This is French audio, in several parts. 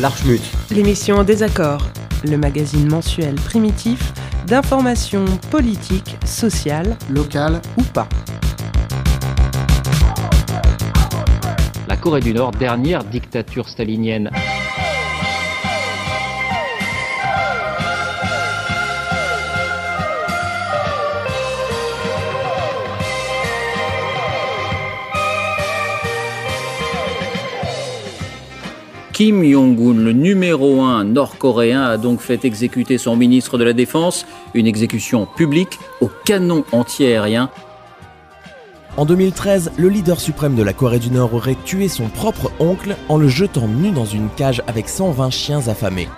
L'Archmut. L'émission en désaccord, le magazine mensuel primitif d'information politique, sociale, locale ou pas. La Corée du Nord, dernière dictature stalinienne. Kim Jong-un, le numéro un nord-coréen, a donc fait exécuter son ministre de la Défense, une exécution publique au canon anti-aérien. En 2013, le leader suprême de la Corée du Nord aurait tué son propre oncle en le jetant nu dans une cage avec 120 chiens affamés.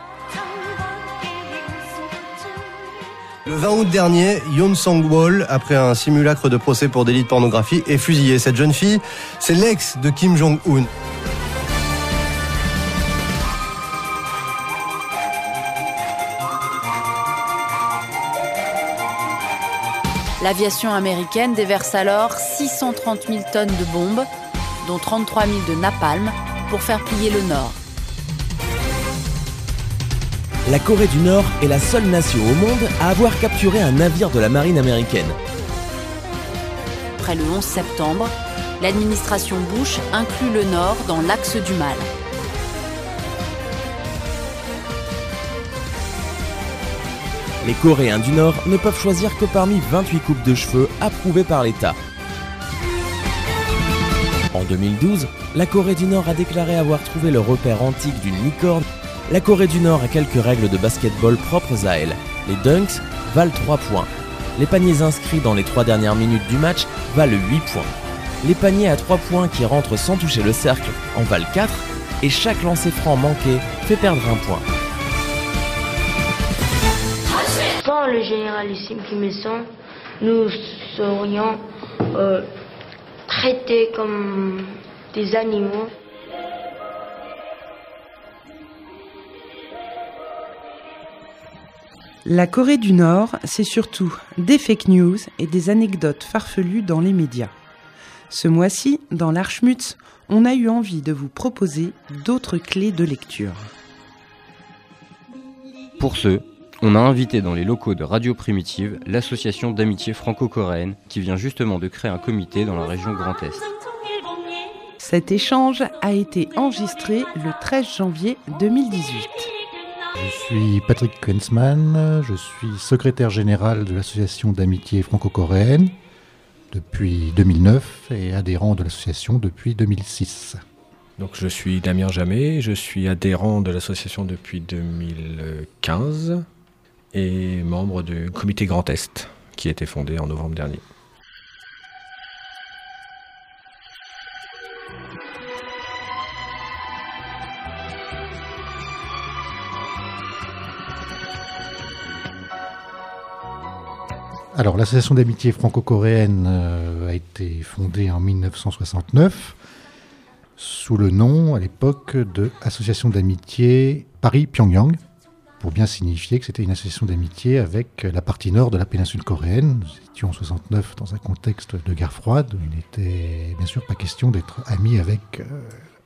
Le 20 août dernier, Yoon Sang-wol, après un simulacre de procès pour délit de pornographie, est fusillé. Cette jeune fille, c'est l'ex de Kim Jong-un. L'aviation américaine déverse alors 630 000 tonnes de bombes, dont 33 000 de napalm, pour faire plier le Nord. La Corée du Nord est la seule nation au monde à avoir capturé un navire de la marine américaine. Après le 11 septembre, l'administration Bush inclut le Nord dans l'axe du mal. Les Coréens du Nord ne peuvent choisir que parmi 28 coupes de cheveux approuvées par l'État. En 2012, la Corée du Nord a déclaré avoir trouvé le repère antique d'une licorne. La Corée du Nord a quelques règles de basketball propres à elle. Les dunks valent 3 points. Les paniers inscrits dans les 3 dernières minutes du match valent 8 points. Les paniers à 3 points qui rentrent sans toucher le cercle en valent 4 et chaque lancer franc manqué fait perdre un point. Le généralissime Kim Il-sung, nous serions euh, traités comme des animaux. La Corée du Nord, c'est surtout des fake news et des anecdotes farfelues dans les médias. Ce mois-ci, dans l'Archmutz, on a eu envie de vous proposer d'autres clés de lecture. Pour ce, on a invité dans les locaux de Radio Primitive l'association d'amitié franco-coréenne qui vient justement de créer un comité dans la région Grand Est. Cet échange a été enregistré le 13 janvier 2018. Je suis Patrick Kensman, je suis secrétaire général de l'association d'amitié franco-coréenne depuis 2009 et adhérent de l'association depuis 2006. Donc je suis Damien Jamet, je suis adhérent de l'association depuis 2015 et membre du comité Grand Est qui a été fondé en novembre dernier. Alors, l'association d'amitié franco-coréenne euh, a été fondée en 1969 sous le nom, à l'époque, de Association d'amitié Paris-Pyongyang, pour bien signifier que c'était une association d'amitié avec la partie nord de la péninsule coréenne. Nous étions en 69 dans un contexte de guerre froide il n'était bien sûr pas question d'être amis avec euh,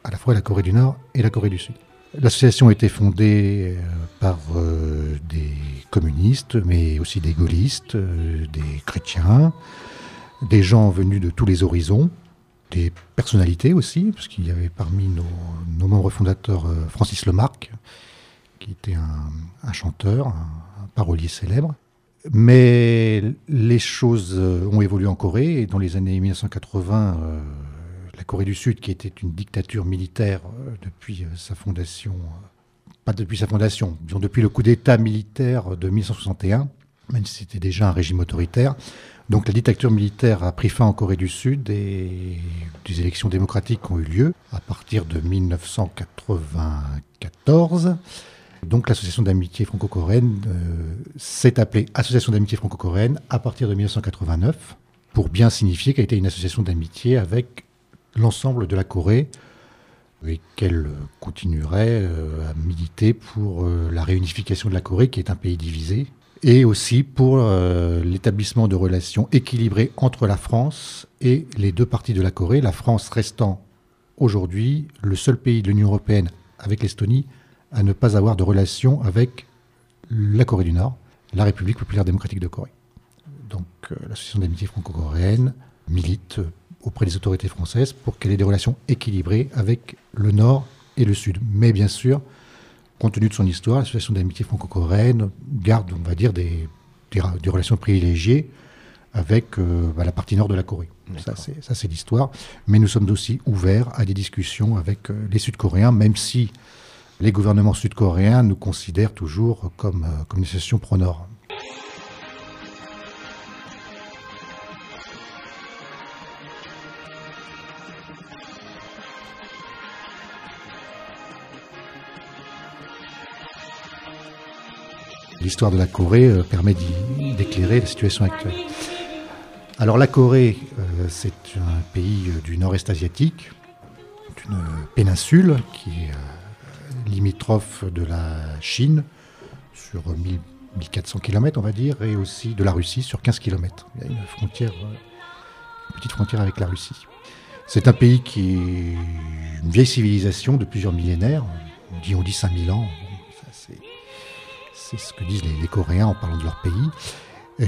à la fois la Corée du Nord et la Corée du Sud. L'association a été fondée euh, par euh, des communistes, mais aussi des gaullistes, des chrétiens, des gens venus de tous les horizons, des personnalités aussi, parce qu'il y avait parmi nos, nos membres fondateurs Francis Lemarque, qui était un, chanteur, un, parolier célèbre. Mais les choses ont évolué en Corée et dans les années 1980, euh, la Corée du Sud, qui était une dictature militaire euh, depuis sa fondation, euh, pas depuis sa fondation, disons depuis le coup d'État militaire de 1961, même si c'était déjà un régime autoritaire. Donc la dictature militaire a pris fin en Corée du Sud et des élections démocratiques ont eu lieu à partir de 1994. Donc l'association d'amitié franco-coréenne euh, s'est appelée Association d'amitié franco-coréenne à partir de 1989 pour bien signifier qu'elle était une association d'amitié avec l'ensemble de la Corée et qu'elle continuerait euh, à militer pour euh, la réunification de la Corée qui est un pays divisé et aussi pour l'établissement de relations équilibrées entre la France et les deux parties de la Corée, la France restant aujourd'hui le seul pays de l'Union européenne avec l'Estonie à ne pas avoir de relation avec la Corée du Nord, la République populaire démocratique de Corée. Donc euh, l'association d'amitié franco-coréenne milite auprès des autorités françaises pour qu'elle ait des relations équilibrées avec le Nord et le Sud. Mais bien sûr, compte tenu de son histoire, l'association d'amitié franco-coréenne garde, on va dire, des, des, relations privilégiées avec euh, bah, la partie nord de la Corée. Ça, c'est l'histoire. Mais nous sommes aussi ouverts à des discussions avec euh, les Sud-Coréens, même si les gouvernements sud-coréens nous considèrent toujours comme, euh, comme une association pro-nord. L'histoire de la Corée euh, permet d'éclairer la situation actuelle. Alors la Corée, euh, c'est un pays du nord-est asiatique, une péninsule qui est limitrophe de la Chine sur 1400 km, on va dire, et aussi de la Russie sur 15 km. Il y a une frontière, une petite frontière avec la Russie. C'est un pays qui est une vieille civilisation de plusieurs millénaires. On dit, on dit 5000 ans. c'est ce que disent les, Coréens en parlant de leur pays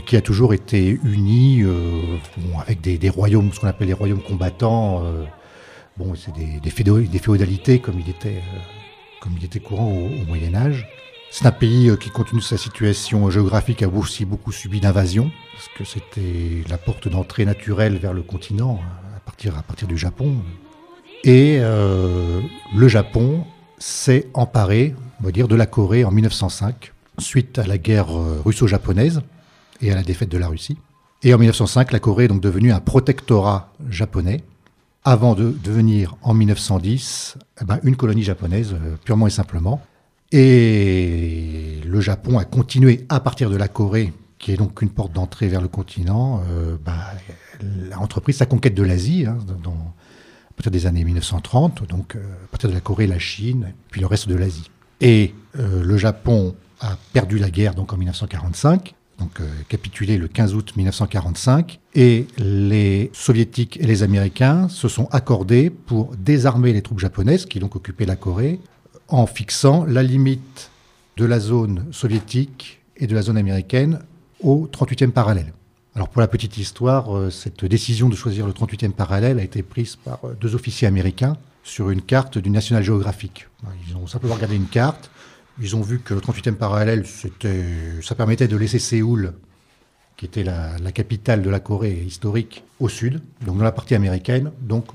qui a toujours été uni euh, avec des, royaumes, ce qu'on appelle les royaumes combattants. Euh, c'est des, féodalités comme il était euh, comme il était courant au, Moyen Âge. C'est un pays euh, qui, compte sa situation géographique, a aussi beaucoup subi d'invasions, parce que c'était la porte d'entrée naturelle vers le continent, à partir, à partir du Japon. Et euh, le Japon s'est emparé, on va dire, de la Corée en 1905, suite à la guerre euh, russo-japonaise et à la défaite de la Russie. Et en 1905, la Corée est donc devenue un protectorat japonais, avant de devenir en 1910 eh ben, une colonie japonaise euh, purement et simplement. Et le Japon a continué à partir de la Corée, qui est donc une porte d'entrée vers le continent, euh, bah, sa conquête de l'Asie hein, à partir des années 1930, donc euh, à partir de la Corée, la Chine, puis le reste de l'Asie. Et le Japon a perdu la guerre donc en 1945 donc euh, capitulé le 15 août 1945, et les soviétiques et les américains se sont accordés pour désarmer les troupes japonaises qui occupaient la Corée, en fixant la limite de la zone soviétique et de la zone américaine au 38e parallèle. Alors pour la petite histoire, euh, cette décision de choisir le 38e parallèle a été prise par euh, deux officiers américains sur une carte du National Geographic. Ils ont simplement regardé une carte, ils ont vu que le 38e parallèle, ça permettait de laisser Séoul, qui était la, capitale de la Corée historique, au sud, donc dans la partie américaine. Donc,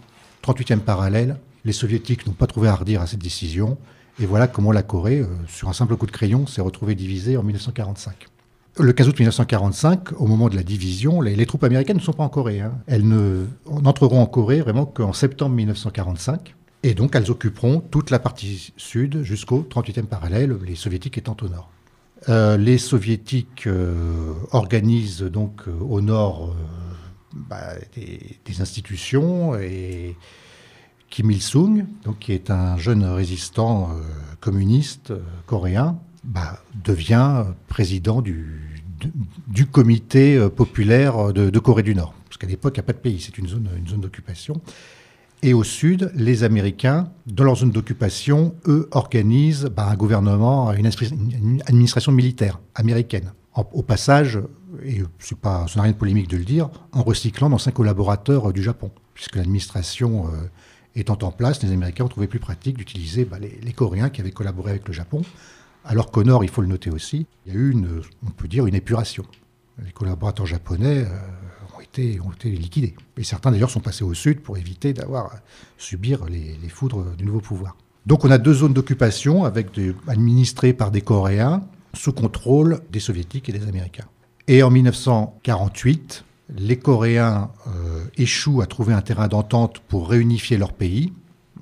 38e parallèle, les soviétiques n'ont pas trouvé à redire à cette décision. Et voilà comment la Corée, euh, sur un simple coup de crayon, s'est retrouvée divisée en 1945. Le 15 août 1945, au moment de la division, les, troupes américaines ne sont pas en Corée. Hein. Elles n'entreront en Corée vraiment qu'en septembre 1945. Et donc elles occuperont toute la partie sud jusqu'au 38e parallèle, les soviétiques étant au nord. Euh, les soviétiques euh, organisent donc euh, au nord bah, des, institutions et Kim Il-sung, donc qui est un jeune résistant communiste coréen, bah, devient président du, du comité populaire de, Corée du Nord, parce qu'à l'époque il n'y a pas de pays, c'est une zone, une zone d'occupation. Et au sud, les Américains, dans leur zone d'occupation, eux, organisent bah, un gouvernement, une, administration militaire américaine. au passage, et pas, ce n'a rien de polémique de le dire, en recyclant d'anciens collaborateurs euh, du Japon. Puisque l'administration euh, étant en place, les Américains ont trouvé plus pratique d'utiliser bah, les, Coréens qui avaient collaboré avec le Japon. Alors qu'au nord, il faut le noter aussi, il y a eu, on peut dire, une épuration. Les collaborateurs japonais euh, ont été liquidés. Et certains d'ailleurs sont passés au sud pour éviter d'avoir à subir les, foudres du nouveau pouvoir. Donc on a deux zones d'occupation avec administrées par des Coréens sous contrôle des Soviétiques et des Américains. Et en 1948, les Coréens euh, échouent à trouver un terrain d'entente pour réunifier leur pays.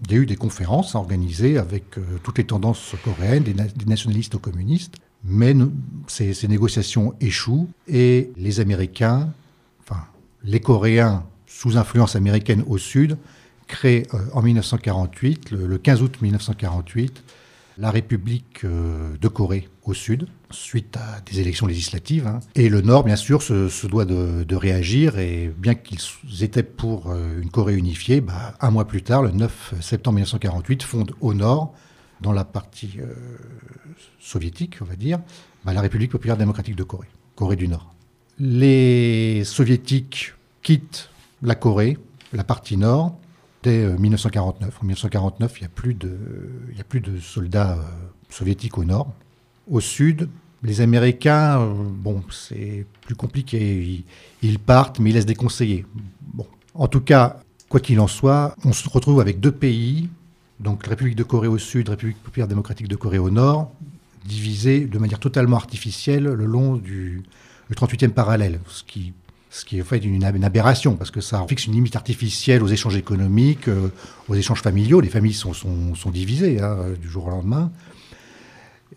Il y a eu des conférences organisées avec euh, toutes les tendances coréennes, des, nationalistes aux communistes, mais ces, ces, négociations échouent et les Américains les Coréens, sous influence américaine au sud, créent euh, en 1948, le, 15 août 1948, la République euh, de Corée au sud, suite à des élections législatives. Hein. Et le Nord, bien sûr, se, doit de, réagir. Et bien qu'ils étaient pour euh, une Corée unifiée, bah, un mois plus tard, le 9 septembre 1948, fonde au Nord dans la partie soviétique, on va dire, bah, la République populaire démocratique de Corée, Corée du Nord. Les soviétiques quittent la Corée, la partie nord, dès 1949. En 1949, il n'y a, plus de, a plus de soldats soviétiques au nord. Au sud, les Américains, bon, c'est plus compliqué. Ils, ils, partent, mais ils laissent des conseillers. Bon. En tout cas, quoi qu'il en soit, on se retrouve avec deux pays donc République de Corée au sud, République populaire démocratique de Corée au nord, divisés de manière totalement artificielle le long du 38e parallèle, ce qui, ce qui est fait une, aberration, parce que ça fixe une limite artificielle aux échanges économiques, euh, aux échanges familiaux. Les familles sont, divisées hein, du jour au lendemain.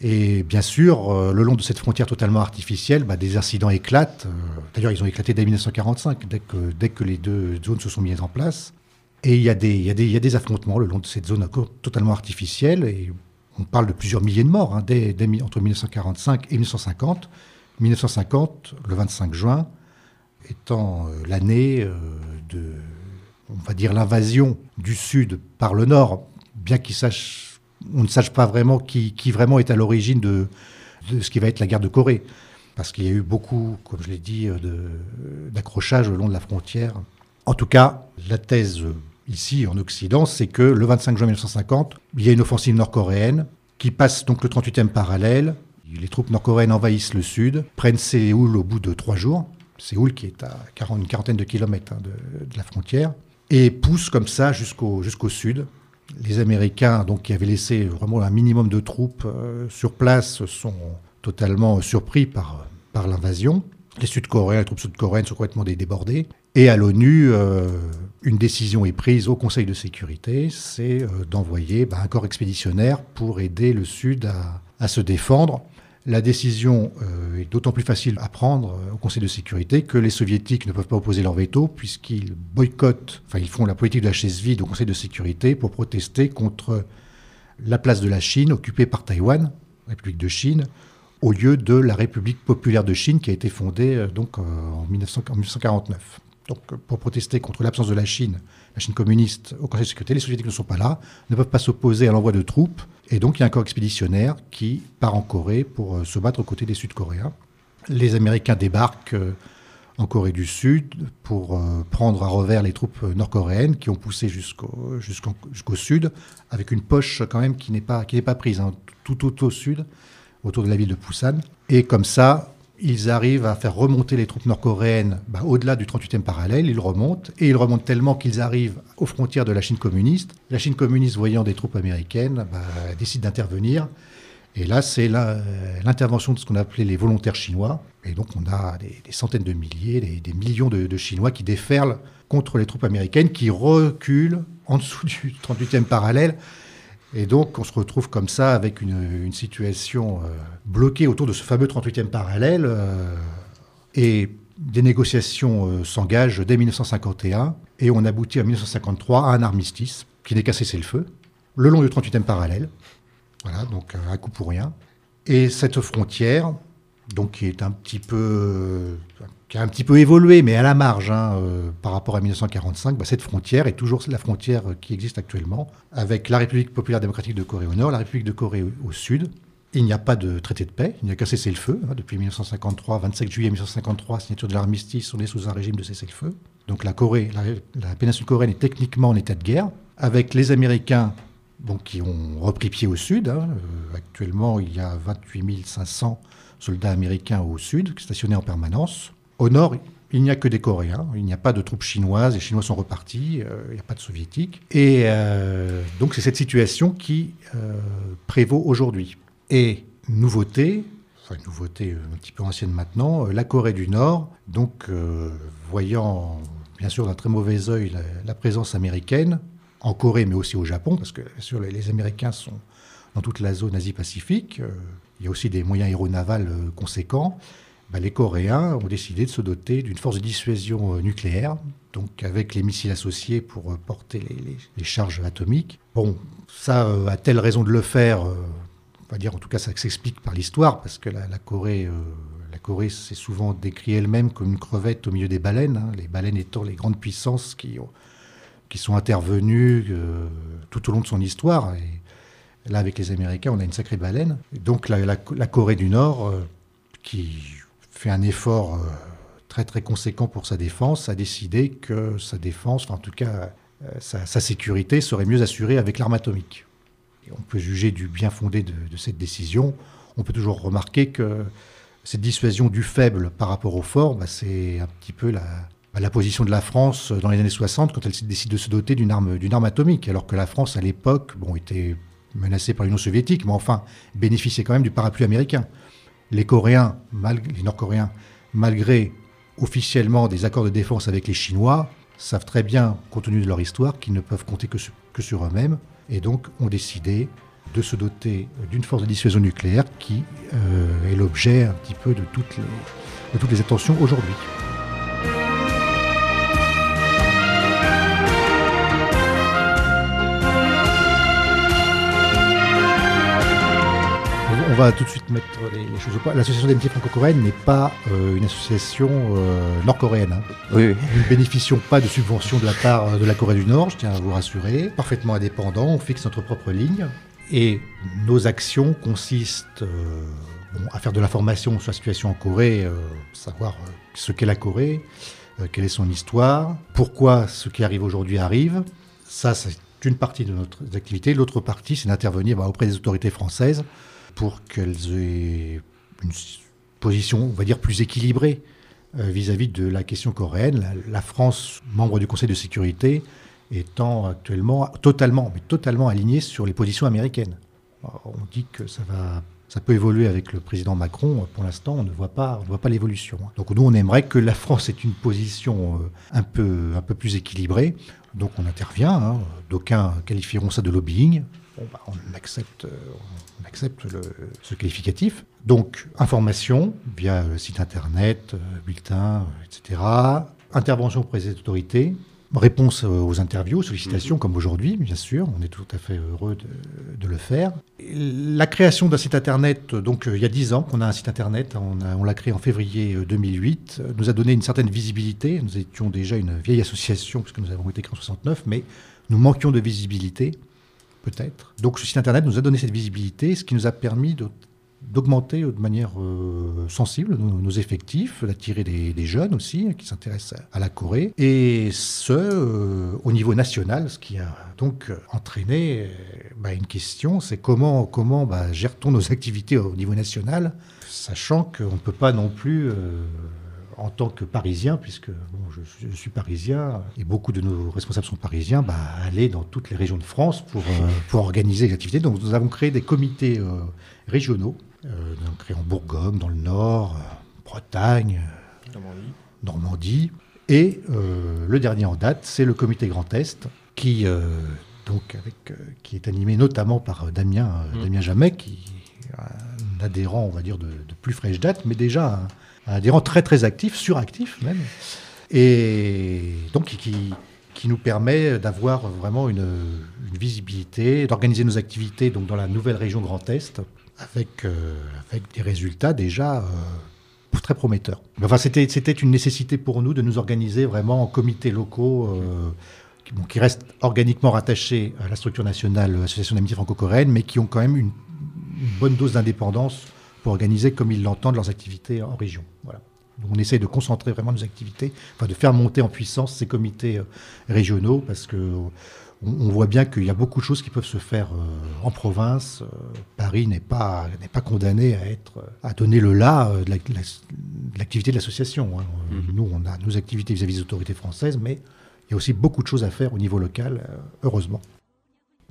Et bien sûr, euh, le long de cette frontière totalement artificielle, bah, des incidents éclatent. Euh, d'ailleurs, ils ont éclaté dès 1945, dès que, les deux zones se sont mises en place. Et il y, a des, affrontements le long de cette zone totalement artificielle. Et on parle de plusieurs milliers de morts hein, entre 1945 et 1950. 1950, le 25 juin, étant euh, l'année euh, de, on va dire, l'invasion du Sud par le Nord, bien qu'il sache, on ne sache pas vraiment qui, qui vraiment est à l'origine de, de, ce qui va être la guerre de Corée. Parce qu'il y a eu beaucoup, comme je l'ai dit, d'accrochages le long de la frontière. En tout cas, la thèse ici en Occident, c'est que le 25 juin 1950, il y a une offensive nord-coréenne qui passe donc le 38e parallèle. Les troupes nord-coréennes envahissent le sud, prennent Séoul au bout de trois jours. Séoul qui est à une quarantaine de kilomètres hein, de, la frontière, et poussent comme ça jusqu'au sud. Les Américains, donc, qui avaient laissé vraiment un minimum de troupes euh, sur place, sont totalement surpris par, par l'invasion. Les Sud-Coréens, les troupes sud-coréennes sont complètement débordées. Et à l'ONU, euh, une décision est prise au Conseil de sécurité, c'est euh, d'envoyer bah, un corps expéditionnaire pour aider le Sud à, se défendre. La décision euh, est d'autant plus facile à prendre au Conseil de sécurité que les soviétiques ne peuvent pas opposer leur veto puisqu'ils boycottent, enfin ils font la politique de la chaise vide au Conseil de sécurité pour protester contre la place de la Chine occupée par Taïwan, République de Chine, au lieu de la République populaire de Chine qui a été fondée donc en 1949 donc, pour protester contre l'absence de la Chine, la Chine communiste au Conseil de sécurité, les soviétiques ne sont pas là, ne peuvent pas s'opposer à l'envoi de troupes, et donc il y a un corps expéditionnaire qui part en Corée pour euh, se battre aux côtés des Sud-Coréens. Les Américains débarquent euh, en Corée du Sud pour euh, prendre à revers les troupes nord-coréennes qui ont poussé jusqu'au sud, avec une poche quand même qui n'est pas prise, hein, tout, tout au sud, autour de la ville de Busan. Et comme ça, ils arrivent à faire remonter les troupes nord-coréennes bah, au-delà du 38e parallèle. Ils remontent, et ils remontent tellement qu'ils arrivent aux frontières de la Chine communiste. La Chine communiste, voyant des troupes américaines, bah, décide d'intervenir. Et là, c'est l'intervention de ce qu'on appelait les volontaires chinois. Et donc, on a des, centaines de milliers, des, millions de, Chinois qui déferlent contre les troupes américaines, qui reculent en dessous du 38e parallèle et donc, on se retrouve comme ça avec une, situation euh, bloquée autour de ce fameux 38e parallèle. Euh, et des négociations euh, s'engagent dès 1951. Et on aboutit en 1953 à un armistice qui n'est qu'à cesser le feu, le long du 38e parallèle. Voilà, donc un coup pour rien. Et cette frontière, donc qui est un petit peu qui a un petit peu évolué, mais à la marge hein, euh, par rapport à 1945, bah, cette frontière est toujours la frontière qui existe actuellement, avec la République populaire démocratique de Corée au nord, la République de Corée au, sud. Il n'y a pas de traité de paix, il n'y a qu'un cessez-le-feu. Hein, depuis 1953, 27 juillet 1953, signature de l'armistice, on est sous un régime de cessez-le-feu. Donc la Corée, la, péninsule coréenne est techniquement en état de guerre, avec les Américains qui ont repris pied au sud. Hein. Euh, actuellement, il y a 28 500 soldats américains au sud, stationnés en permanence. Au nord, il n'y a que des Coréens, il n'y a pas de troupes chinoises, les Chinois sont repartis, euh, il n'y a pas de soviétiques. Et euh, donc c'est cette situation qui euh, prévaut aujourd'hui. Et nouveauté, enfin nouveauté un petit peu ancienne maintenant, la Corée du Nord, donc voyant bien sûr d'un très mauvais œil la, présence américaine, en Corée mais aussi au Japon, parce que bien sûr les, les Américains sont dans toute la zone Asie-Pacifique, il y a aussi des moyens aéronavals conséquents. Bah, les Coréens ont décidé de se doter d'une force de dissuasion euh, nucléaire, donc avec les missiles associés pour euh, porter les, charges atomiques. Bon, ça euh, a-t-elle raison de le faire On va dire en tout cas ça s'explique par l'histoire, parce que la, Corée, la Corée s'est souvent décrit elle-même comme une crevette au milieu des baleines, hein, les baleines étant les grandes puissances qui, qui sont intervenues tout au long de son histoire. Et, Là, avec les Américains, on a une sacrée baleine. Donc la, Corée du Nord, euh, qui fait un effort euh, très très conséquent pour sa défense, a décidé que sa défense, enfin en tout cas euh, sa, sécurité, serait mieux assurée avec l'arme atomique. Et on peut juger du bien fondé de, cette décision. On peut toujours remarquer que cette dissuasion du faible par rapport au fort, bah, c'est un petit peu la, bah, la position de la France dans les années 60 quand elle décide de se doter d'une arme, arme atomique, alors que la France à l'époque bon, était menacée par l'Union soviétique, mais enfin bénéficiait quand même du parapluie américain. Les Nord-Coréens, malgré officiellement des accords de défense avec les Chinois, savent très bien, compte tenu de leur histoire, qu'ils ne peuvent compter que sur, eux-mêmes, et donc ont décidé de se doter d'une force de dissuasion nucléaire qui euh, est l'objet un petit peu de toutes les attentions aujourd'hui. On va tout de suite mettre les, les choses au point. L'association d'amitié franco-coréenne n'est pas euh, une association euh, nord-coréenne. hein. Oui, oui. Nous ne bénéficions pas de subventions de la part de la Corée du Nord, je tiens à vous rassurer. Parfaitement indépendant, on fixe notre propre ligne. Et nos actions consistent euh, bon, à faire de l'information sur la situation en Corée, euh, savoir euh, ce qu'est la Corée, euh, quelle est son histoire, pourquoi ce qui arrive aujourd'hui arrive. Ça, c'est une partie de notre activité. L'autre partie, c'est d'intervenir bah, auprès des autorités françaises pour qu'elles aient une position, on va dire, plus équilibrée euh, vis-à-vis de la question coréenne. La, France, membre du Conseil de sécurité, étant actuellement totalement, mais totalement alignée sur les positions américaines. Alors, On dit que ça va, ça peut évoluer avec le président Macron. Pour l'instant, on ne voit pas, pas l'évolution. Donc nous, on aimerait que la France ait une position euh, un peu, un peu plus équilibrée. Donc on intervient. hein. D'aucuns qualifieront ça de lobbying. Bah, on accepte, euh, accepte le- ce qualificatif. Donc information via le site internet, euh, bulletin, euh, etc. Intervention auprès des autorités. Réponse euh, aux interviews, sollicitations, comme aujourd'hui, bien sûr. On est tout à fait heureux de, de le faire. La création d'un site internet, donc il y a 10 ans qu'on a un site internet, on, l'a créé en février euh, 2008, euh, nous a donné une certaine visibilité. Nous étions déjà une vieille association, puisque nous avons été créés en 69, mais nous manquions de visibilité, Donc ce site internet nous a donné cette visibilité, ce qui nous a permis d'augmenter de manière euh, sensible nos, effectifs, d'attirer des, jeunes aussi hein, qui s'intéressent à, la Corée, et ce, euh, au niveau national, ce qui a donc euh, entraîné bah, une question, c'est comment, comment bah, gère-t-on nos activités au niveau national, sachant qu'on ne peut pas non plus... en tant que Parisien, puisque bon, je, suis- je suis parisien et beaucoup de nos responsables sont parisiens, bah, aller dans toutes les régions de France pour, euh, pour organiser les activités. Donc nous avons créé des comités euh, régionaux, euh, nous avons créé en Bourgogne, dans le Nord, euh, Bretagne, euh, Normandie. Et le dernier en date, c'est le comité Grand Est, qui, donc avec, qui est animé notamment par Damien, Mm. Damien Jamet, qui est un adhérent, on va dire, de, de plus fraîche date, mais déjà un, un adhérent très très actif, suractif même, et donc qui, qui nous permet d'avoir vraiment une, visibilité, d'organiser nos activités donc dans la nouvelle région Grand Est, avec, euh, avec des résultats déjà euh, très prometteurs. Enfin, c'était, c'était une nécessité pour nous de nous organiser vraiment en comités locaux euh, qui, restent organiquement rattachés à la structure nationale Association d'amitié franco-coréenne, mais qui ont quand même une bonne dose d'indépendance pour organiser comme ils l'entendent leurs activités en région. Voilà. Donc on essaye de concentrer vraiment nos activités, enfin de faire monter en puissance ces comités euh, régionaux, parce que on, voit bien qu'il y a beaucoup de choses qui peuvent se faire euh, en province. Euh, Paris n'est pas n'est pas condamné à être à donner le là de la- de la- de l'activité de l'association. hein. Euh, Nous, on a nos activités vis-à-vis des autorités françaises, mais il y a aussi beaucoup de choses à faire au niveau local, heureusement.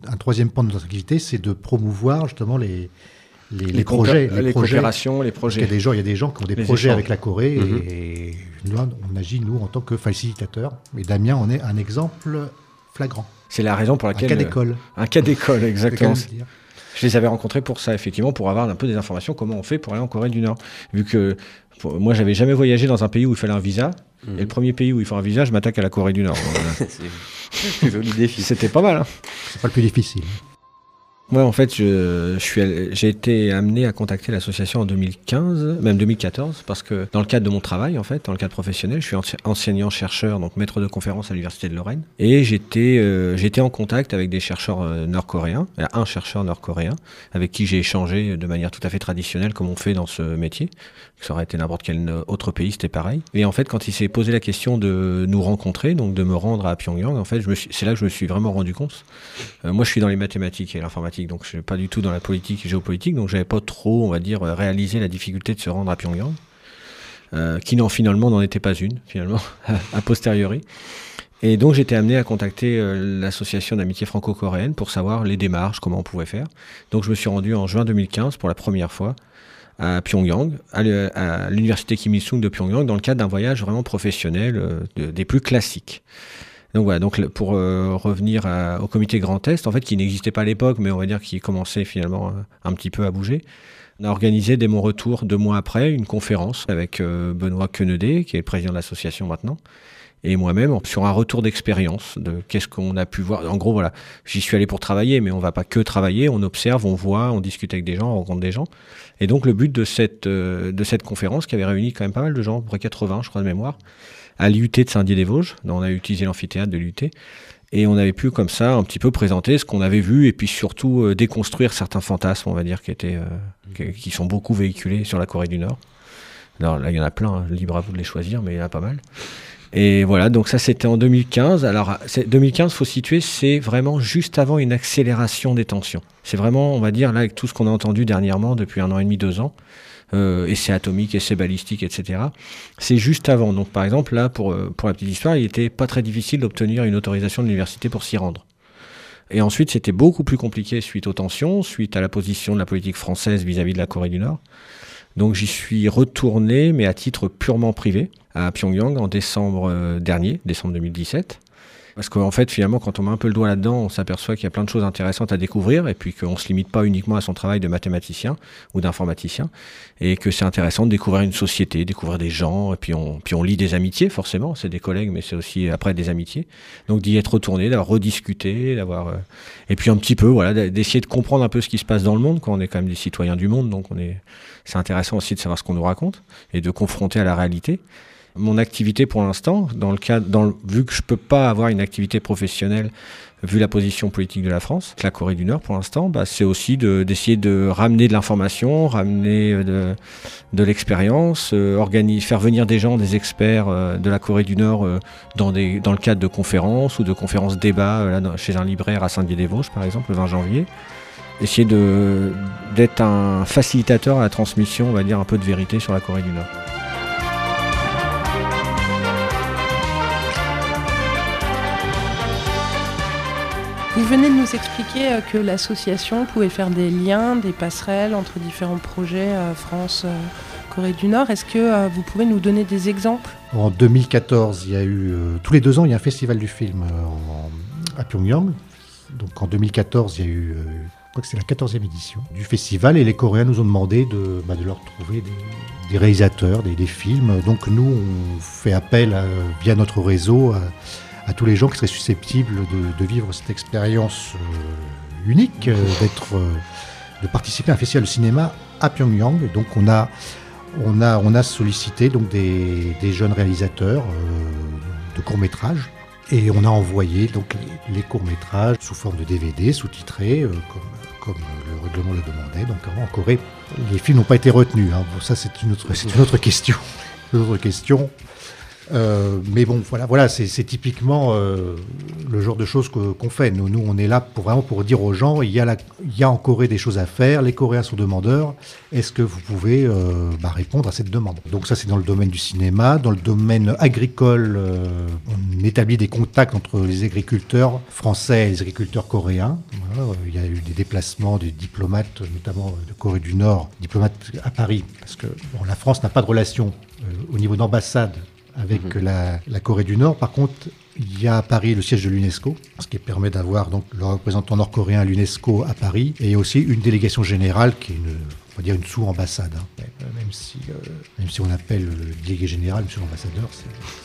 Un troisième point de notre activité, c'est de promouvoir justement les, les, les Les projets. les projets. coopérations, les Parce projets. qu'il y a des gens, il y a des gens qui ont des Les projets échanges. avec la Corée Mhm. et nous, on agit, nous, en tant que facilitateurs. Et Damien en est un exemple flagrant. C'est la raison pour laquelle. cas d'école. Un cas d'école, exactement. Je les avais rencontrés pour ça, effectivement, pour avoir un peu des informations comment on fait pour aller en Corée du Nord. Vu que pour- moi, j'avais jamais voyagé dans un pays où il fallait un visa. Mhm. Et le premier pays où il faut un visa, je m'attaque à la Corée du Nord. Un. C'était pas mal. hein. C'est pas le plus difficile. Ouais, en fait, je, j'ai été amené à contacter l'association en 2015, même 2014, parce que dans le cadre de mon travail, en fait, dans le cadre professionnel, je suis ense- enseignant-chercheur, donc maître de conférence à l'université de Lorraine, et j'étais, euh, j'étais en contact avec des chercheurs euh, nord-coréens. Un chercheur nord-coréen avec qui j'ai échangé de manière tout à fait traditionnelle, comme on fait dans ce métier. Ça aurait été n'importe quel autre pays, c'était pareil. Et en fait, quand il s'est posé la question de nous rencontrer, donc de me rendre à Pyongyang, en fait, c'est là que je me suis vraiment rendu compte. Euh, moi, je suis dans les mathématiques et l'informatique, donc je suis pas du tout dans la politique et géopolitique, donc j'avais pas trop, on va dire, réalisé la difficulté de se rendre à Pyongyang, euh, qui n'en finalement n'en était pas une, finalement, a posteriori. Et donc j'étais amené à contacter euh, l'association d'amitié franco-coréenne pour savoir les démarches, comment on pouvait faire. Donc je me suis rendu en juin 2015 pour la première fois à Pyongyang, à l'université Kim Il-sung de Pyongyang, dans le cadre d'un voyage vraiment professionnel, euh, de- des plus classiques. Donc voilà, donc pour euh, revenir au comité Grand Est, en fait, qui n'existait pas à l'époque, mais on va dire qui commençait finalement euh, un petit peu à bouger, on a organisé dès mon retour, deux mois après, une conférence avec Benoît Quenedé, qui est président de l'association maintenant, et moi-même sur un retour d'expérience de qu'est-ce qu'on a pu voir. En gros, voilà, j'y suis allé pour travailler, mais on va pas que travailler, on observe, on voit, on discute avec des gens, on rencontre des gens. Et donc le but de cette euh, de cette conférence qui avait réuni quand même pas mal de gens, près 80, je crois de mémoire, à l'IUT de Saint-Dié-des-Vosges. dont On a utilisé l'amphithéâtre de l'IUT. Et on avait pu comme ça un petit peu présenter ce qu'on avait vu et puis surtout euh, déconstruire certains fantasmes, on va dire, qui étaient euh, qui, qui sont beaucoup véhiculés sur la Corée du Nord. Alors là, il y en a plein, hein, libre à vous de les choisir, mais il y en a pas mal. Et voilà, donc ça c'était en 2015. Alors c'est- 2015, faut situer, c'est vraiment juste avant une accélération des tensions. C'est vraiment, on va dire, là avec tout ce qu'on a entendu dernièrement depuis un an et demi, deux ans, euh, essais atomiques, essais balistiques, etc. C'est juste avant. Donc par exemple là, pour euh, pour la petite histoire, il était pas très difficile d'obtenir une autorisation de l'université pour s'y rendre. Et ensuite, c'était beaucoup plus compliqué suite aux tensions, suite à la position de la politique française vis-à-vis de la Corée du Nord. Donc j'y suis retourné, mais à titre purement privé, à Pyongyang en décembre euh, dernier, décembre 2017. Parce qu'en fait, finalement, quand on met un peu le doigt là-dedans, on s'aperçoit qu'il y a plein de choses intéressantes à découvrir et puis qu'on ne se limite pas uniquement à son travail de mathématicien ou d'informaticien et que c'est intéressant de découvrir une société, découvrir des gens et puis on, puis on lit des amitiés, forcément, c'est des collègues, mais c'est aussi après des amitiés. Donc d'y être retourné, d'avoir rediscuté, d'avoir. euh, et puis un petit peu, voilà, d'essayer de comprendre un peu ce qui se passe dans le monde, quand on est quand même des citoyens du monde, donc on est. C'est intéressant aussi de savoir ce qu'on nous raconte et de confronter à la réalité. Mon activité pour l'instant, dans le cadre, vu que je peux pas avoir une activité professionnelle, vu la position politique de la France, la Corée du Nord pour l'instant, bah, c'est aussi de- d'essayer de, ramener de l'information, ramener de, l'expérience, euh, faire venir des gens, des experts euh, de la Corée du Nord euh, dans, le cadre de conférences ou de conférences débats chez un libraire à Saint-Dié-des-Vosges par exemple le 20 janvier. Essayer d'être un facilitateur à la transmission, on va dire, un peu de vérité sur la Corée du Nord. Vous venez de nous expliquer euh, que l'association pouvait faire des liens, des passerelles entre différents projets euh, France, euh, Corée du Nord. Est-ce que vous pouvez nous donner des exemples? En 2014, il y a eu, tous les deux ans, il y a un festival du film à Pyongyang. Donc en 2014, il y a eu, je crois que c'est la 14e édition du festival, et les Coréens nous ont demandé de, bah, de leur trouver des, réalisateurs, des, films. Donc nous, on fait appel via notre réseau à tous les gens qui seraient susceptibles de, vivre cette expérience euh, unique, euh, euh, de participer à un festival de cinéma à Pyongyang. Donc on a on a, on a sollicité donc des, jeunes réalisateurs de courts-métrages et on a envoyé donc les, les courts-métrages sous forme de DVD, sous-titrés, comme, comme le règlement le demandait. Donc en Corée, les films n'ont pas été retenus. hein. Bon, ça, c'est une autre, c'est une autre question. Une autre question. Euh, mais bon, voilà, voilà c'est typiquement euh, le genre de choses qu'on fait. Nous, nous, on est là pour vraiment pour dire aux gens, il y, a la- il y a en Corée des choses à faire, les Coréens sont demandeurs, est-ce que vous pouvez euh, bah, répondre à cette demande? Donc ça, c'est dans le domaine du cinéma. Dans le domaine agricole, euh, on établit des contacts entre les agriculteurs français et les agriculteurs coréens. Euh, il y a eu des déplacements des diplomates, notamment de Corée du Nord, diplomates à Paris, parce que bon, la France n'a pas de relation au niveau d'ambassade avec la, la Corée du Nord. Par contre, il y a à Paris le siège de l'UNESCO, ce qui permet d'avoir donc le représentant nord-coréen à l'UNESCO à Paris, et aussi une délégation générale qui est une, on va dire une sous-ambassade, hein, même même si, euh, même si on appelle le délégué général, monsieur l'ambassadeur,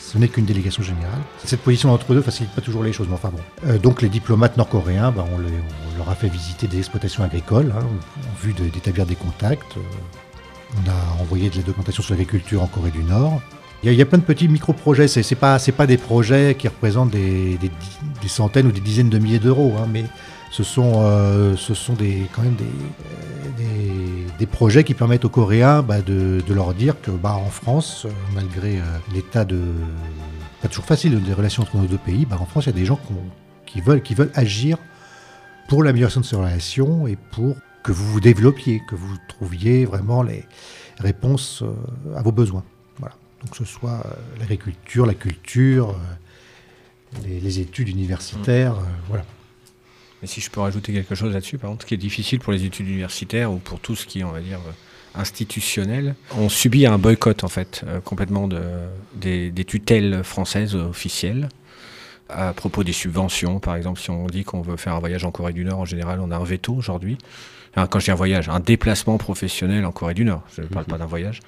ce n'est qu'une délégation générale. Cette position entre deux facilite pas toujours les choses, mais enfin bon. Euh, donc les diplomates nord-coréens, bah, on, leur a fait visiter des exploitations agricoles, hein, en vue de- d'établir des contacts. Euh, on a envoyé de la documentation sur l'agriculture en Corée du Nord. Il y, a, plein de petits micro-projets, c'est pas, pas des projets qui représentent des, centaines ou des dizaines de milliers d'euros, hein, mais ce sont, euh, ce sont des, quand même des, euh, des, des projets qui permettent aux Coréens bah, de, leur dire que bah, en France, malgré euh, l'état de pas toujours facile des relations entre nos deux pays, bah, en France il y a des gens qui, veulent, qui veulent agir pour l'amélioration de ces relations et pour que vous vous développiez, que vous trouviez vraiment les réponses à vos besoins. Donc que ce soit euh, l'agriculture, la culture, euh, les, les études universitaires, euh, voilà. Et si je peux rajouter quelque chose là-dessus, par contre, ce qui est difficile pour les études universitaires ou pour tout ce qui est, on va dire, institutionnel, on subit un boycott, en fait, euh, complètement de, des, des tutelles françaises officielles. À propos des subventions, par exemple, si on dit qu'on veut faire un voyage en Corée du Nord, en général, on a un veto aujourd'hui. Enfin, quand je dis un voyage, un déplacement professionnel en Corée du Nord, je ne parle pas d'un voyage.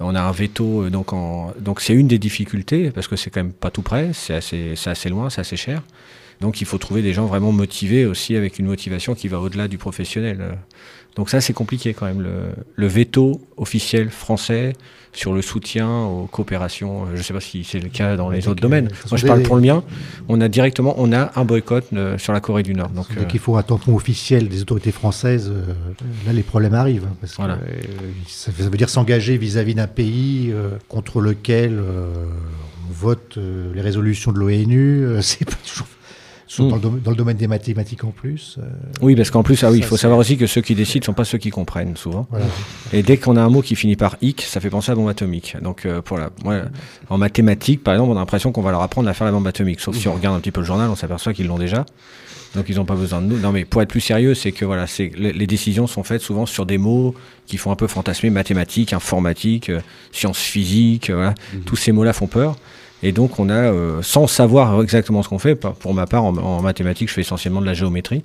On a un veto, euh, donc c'est une des difficultés parce que c'est quand même pas tout près, c'est assez, c'est assez loin, c'est assez cher. Donc il faut trouver des gens vraiment motivés aussi avec une motivation qui va au-delà du professionnel. Euh, Donc ça c'est compliqué quand même le, le veto officiel français sur le soutien aux coopérations. Euh, Je ne sais pas si c'est le cas dans les autres domaines. façon, Moi je parle pour le mien. On a directement, on a un boycott euh, sur la Corée du Nord. Donc Dès euh, qu'il faut un tampon officiel des autorités françaises, euh, là les problèmes arrivent. hein, parce Voilà. que euh, ça, veut dire s'engager vis-à-vis d'un pays euh, contre lequel euh, on vote euh, les résolutions de l'ONU. euh, c'est pas toujours. Surtout Mm. dans, le dom- dans le domaine des mathématiques en plus. euh, Oui, parce qu'en plus, ah oui, il faut savoir aussi que ceux qui décident ne sont pas ceux qui comprennent souvent. Voilà. Et dès qu'on a un mot qui finit par hic, ça fait penser à bombe atomique. Donc, euh, pour la, moi, en mathématiques, par exemple, on a l'impression qu'on va leur apprendre à faire la bombe atomique. Sauf si on regarde un petit peu le journal, on s'aperçoit qu'ils l'ont déjà. Donc, ils n'ont pas besoin de nous. Non, mais pour être plus sérieux, c'est que voilà, c'est les, les décisions sont faites souvent sur des mots qui font un peu fantasmer mathématiques, informatique, euh, sciences physiques. euh, voilà. Tous ces mots-là font peur. Et donc, on a, euh, sans savoir exactement ce qu'on fait, pour ma part, en, en mathématiques, je fais essentiellement de la géométrie.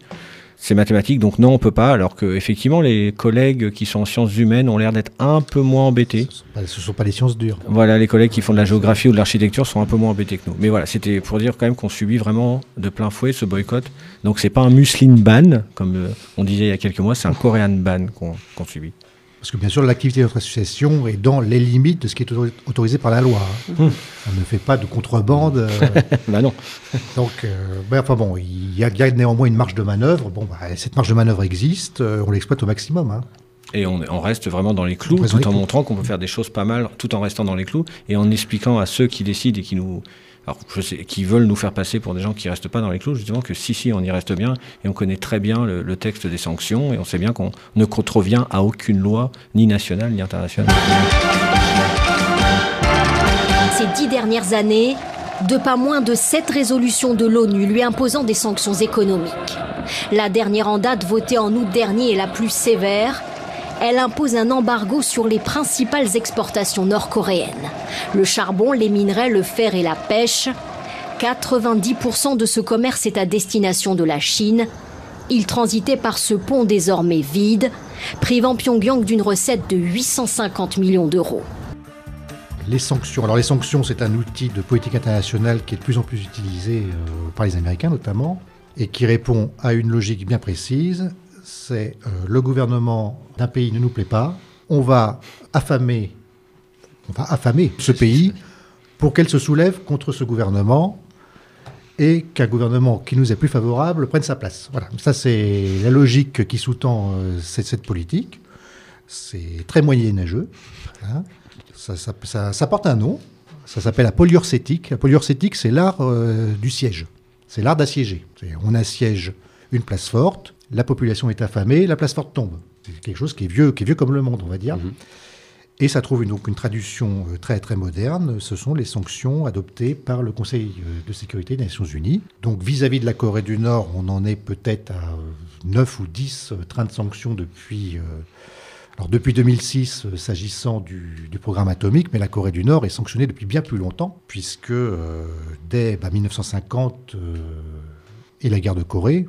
C'est mathématique, donc non, on peut pas. Alors que effectivement, les collègues qui sont en sciences humaines ont l'air d'être un peu moins embêtés. ce ne sont pas les sciences dures. Voilà, les collègues qui font de la géographie ou de l'architecture sont un peu moins embêtés que nous. Mais voilà, c'était pour dire quand même qu'on subit vraiment de plein fouet ce boycott. Donc c'est pas un muslin ban, comme euh, on disait il y a quelques mois, c'est un Korean ban qu'on qu'on subit. Parce que bien sûr, l'activité de notre association est dans les limites de ce qui est autori- autorisé par la loi. On ne fait pas de contrebande. euh, bah non. Donc, euh, ben, enfin bon, il y, a, il y a néanmoins une marge de manœuvre. Bon, bah, cette marge de manœuvre existe, euh, on l'exploite au maximum. hein. Et on, on reste vraiment dans les clous, tout en montrant qu'on peut faire des choses pas mal, tout en restant dans les clous, et en expliquant à ceux qui décident et qui nous, alors je sais, qui veulent nous faire passer pour des gens qui restent pas dans les clous, justement que si si, on y reste bien, et on connaît très bien le texte des sanctions, et on sait bien qu'on ne contrevient à aucune loi, ni nationale ni internationale. Ces dix dernières années, de pas moins de sept résolutions de l'ONU lui imposant des sanctions économiques. La dernière en date, votée en août dernier, est la plus sévère. Elle impose un embargo sur les principales exportations nord-coréennes. Le charbon, les minerais, le fer et la pêche. 90% de ce commerce est à destination de la Chine. Il transitait par ce pont désormais vide, privant Pyongyang d'une recette de 850 millions d'euros. Les sanctions. Alors les sanctions, c'est un outil de politique internationale qui est de plus en plus utilisé euh, par les Américains notamment, et qui répond à une logique bien précise. C'est euh, le gouvernement d'un pays ne nous plaît pas, on va affamer, affamer ce pays pour qu'elle se soulève contre ce gouvernement et qu'un gouvernement qui nous est plus favorable prenne sa place. Voilà, ça c'est la logique qui sous-tend euh, cette, politique. C'est très moyenâgeux. hein. Ça, porte un nom. Ça s'appelle la polyurcétique. La polyurcétique, c'est l'art euh, du siège. C'est l'art d'assiéger. On assiège une place forte, la population est affamée, la place forte tombe. C'est quelque chose qui est vieux, qui est vieux comme le monde, on va dire. Et ça trouve une, donc une traduction euh, très très moderne. Ce sont les sanctions adoptées par le Conseil euh, de sécurité des Nations Unies. Donc vis-à-vis de la Corée du Nord, on en est peut-être à 9 ou 10 euh, trains de sanctions depuis, euh, alors depuis 2006 euh, s'agissant du, du programme atomique, mais la Corée du Nord est sanctionnée depuis bien plus longtemps, puisque euh, dès bah, 1950 euh, et la guerre de Corée,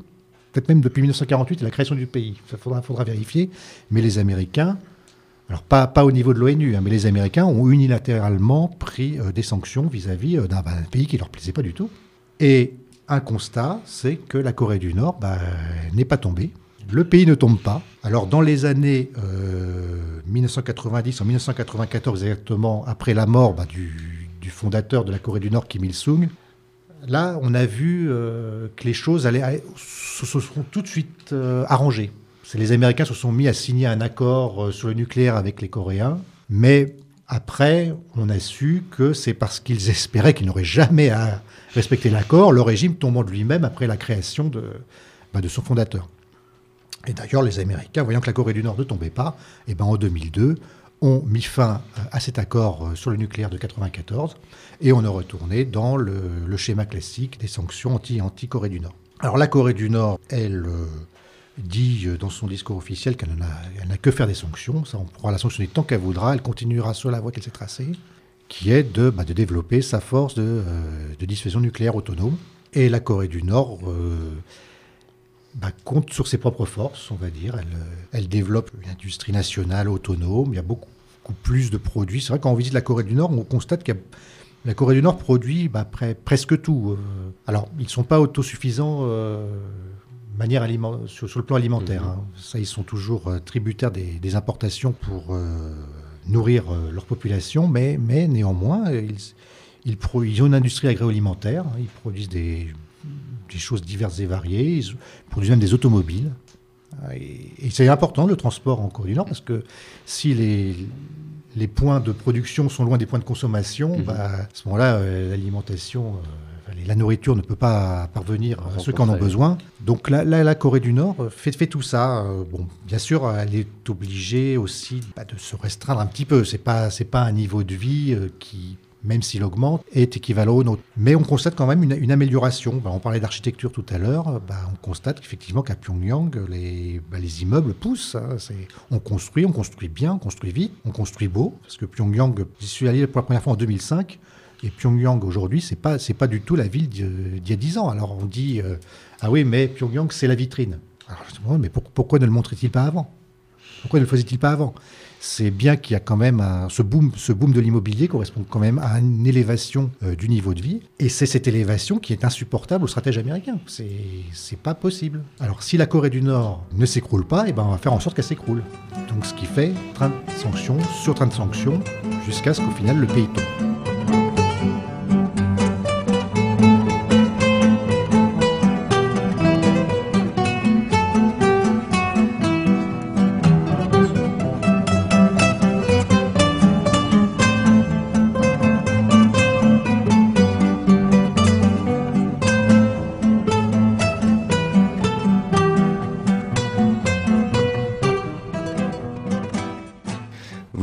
peut-être même depuis 1948 et la création du pays, il faudra, vérifier, mais les Américains Alors pas, au niveau de l'ONU, hein, mais les Américains ont unilatéralement pris des sanctions vis-à-vis d'un, bah, pays qui leur plaisait pas du tout. Et un constat, c'est que la Corée du Nord bah, n'est pas tombée. Le pays ne tombe pas. Alors dans les années 1990, en 1994 exactement, après la mort bah, du, fondateur de la Corée du Nord, Kim Il-sung, là on a vu que les choses allaient, se, se sont tout de suite arrangées les Américains se sont mis à signer un accord euh, sur le nucléaire avec les Coréens, mais après, on a su que c'est parce qu'ils espéraient qu'ils n'auraient jamais à respecter l'accord, le régime tombant de lui-même après la création de, bah, son fondateur. Et d'ailleurs, les Américains, voyant que la Corée du Nord ne tombait pas, eh ben en 2002, ont mis fin euh, à cet accord euh, sur le nucléaire de 1994 et on est retourné dans le, schéma classique des sanctions anti-Corée du Nord. Alors la Corée du Nord, elle, dit euh, dans son discours officiel qu'elle n'a que faire des sanctions. Ça, on pourra la sanctionner tant qu'elle voudra. Elle continuera sur la voie qu'elle s'est tracée, qui est de, bah, développer sa force de, euh, dissuasion nucléaire autonome. Et la Corée du Nord euh, bah, compte sur ses propres forces, on va dire. Elle, elle, développe une industrie nationale autonome. Il y a beaucoup, plus de produits. C'est vrai quand on visite la Corée du Nord, on constate que la Corée du Nord produit bah, presque tout. Alors, ils ne sont pas autosuffisants manière sur, le plan alimentaire. Mhm. Hein. Ça, ils sont toujours euh, tributaires des, importations pour euh, nourrir euh, leur population, mais, mais néanmoins, ils, ils, ont une industrie agroalimentaire. Hein. Ils produisent des, choses diverses et variées. Ils produisent même des automobiles. Et, c'est important le transport en Corée du Nord parce que si les, les points de production sont loin des points de consommation, mhm. bah, à ce moment-là, l'alimentation la nourriture ne peut pas parvenir à ceux qui en ont besoin. Donc là, la Corée du Nord fait, fait tout ça. Euh, bon, bien sûr, elle est obligée aussi bah, de se restreindre un petit peu. C'est pas c'est pas un niveau de vie euh, qui même s'il augmente, est équivalent au nôtre. Mais on constate quand même une, amélioration. Bah, on parlait d'architecture tout à l'heure. Bah, on constate effectivement qu'à Pyongyang, les, les immeubles poussent. Hein. on construit, on construit bien, on construit vite, on construit beau. Parce que Pyongyang, j'y suis allé pour la première fois en 2005. Et Pyongyang aujourd'hui, c'est pas pas du tout la ville d'il y a dix ans. Alors on dit euh, ah oui, mais Pyongyang c'est la vitrine. Alors, mais pourquoi ne le montrait-il pas avant? Pourquoi ne le faisait-il pas avant? C'est bien qu'il y a quand même ce boom ce boom de l'immobilier correspond quand même à une élévation euh, du niveau de vie. Et c'est cette élévation qui est insupportable aux stratèges américains. C'est c'est pas possible. Alors si la Corée du Nord ne s'écroule pas, et eh ben on va faire en sorte qu'elle s'écroule. Donc ce qui fait train de sanctions sur train de sanctions jusqu'à ce qu'au final le pays tombe.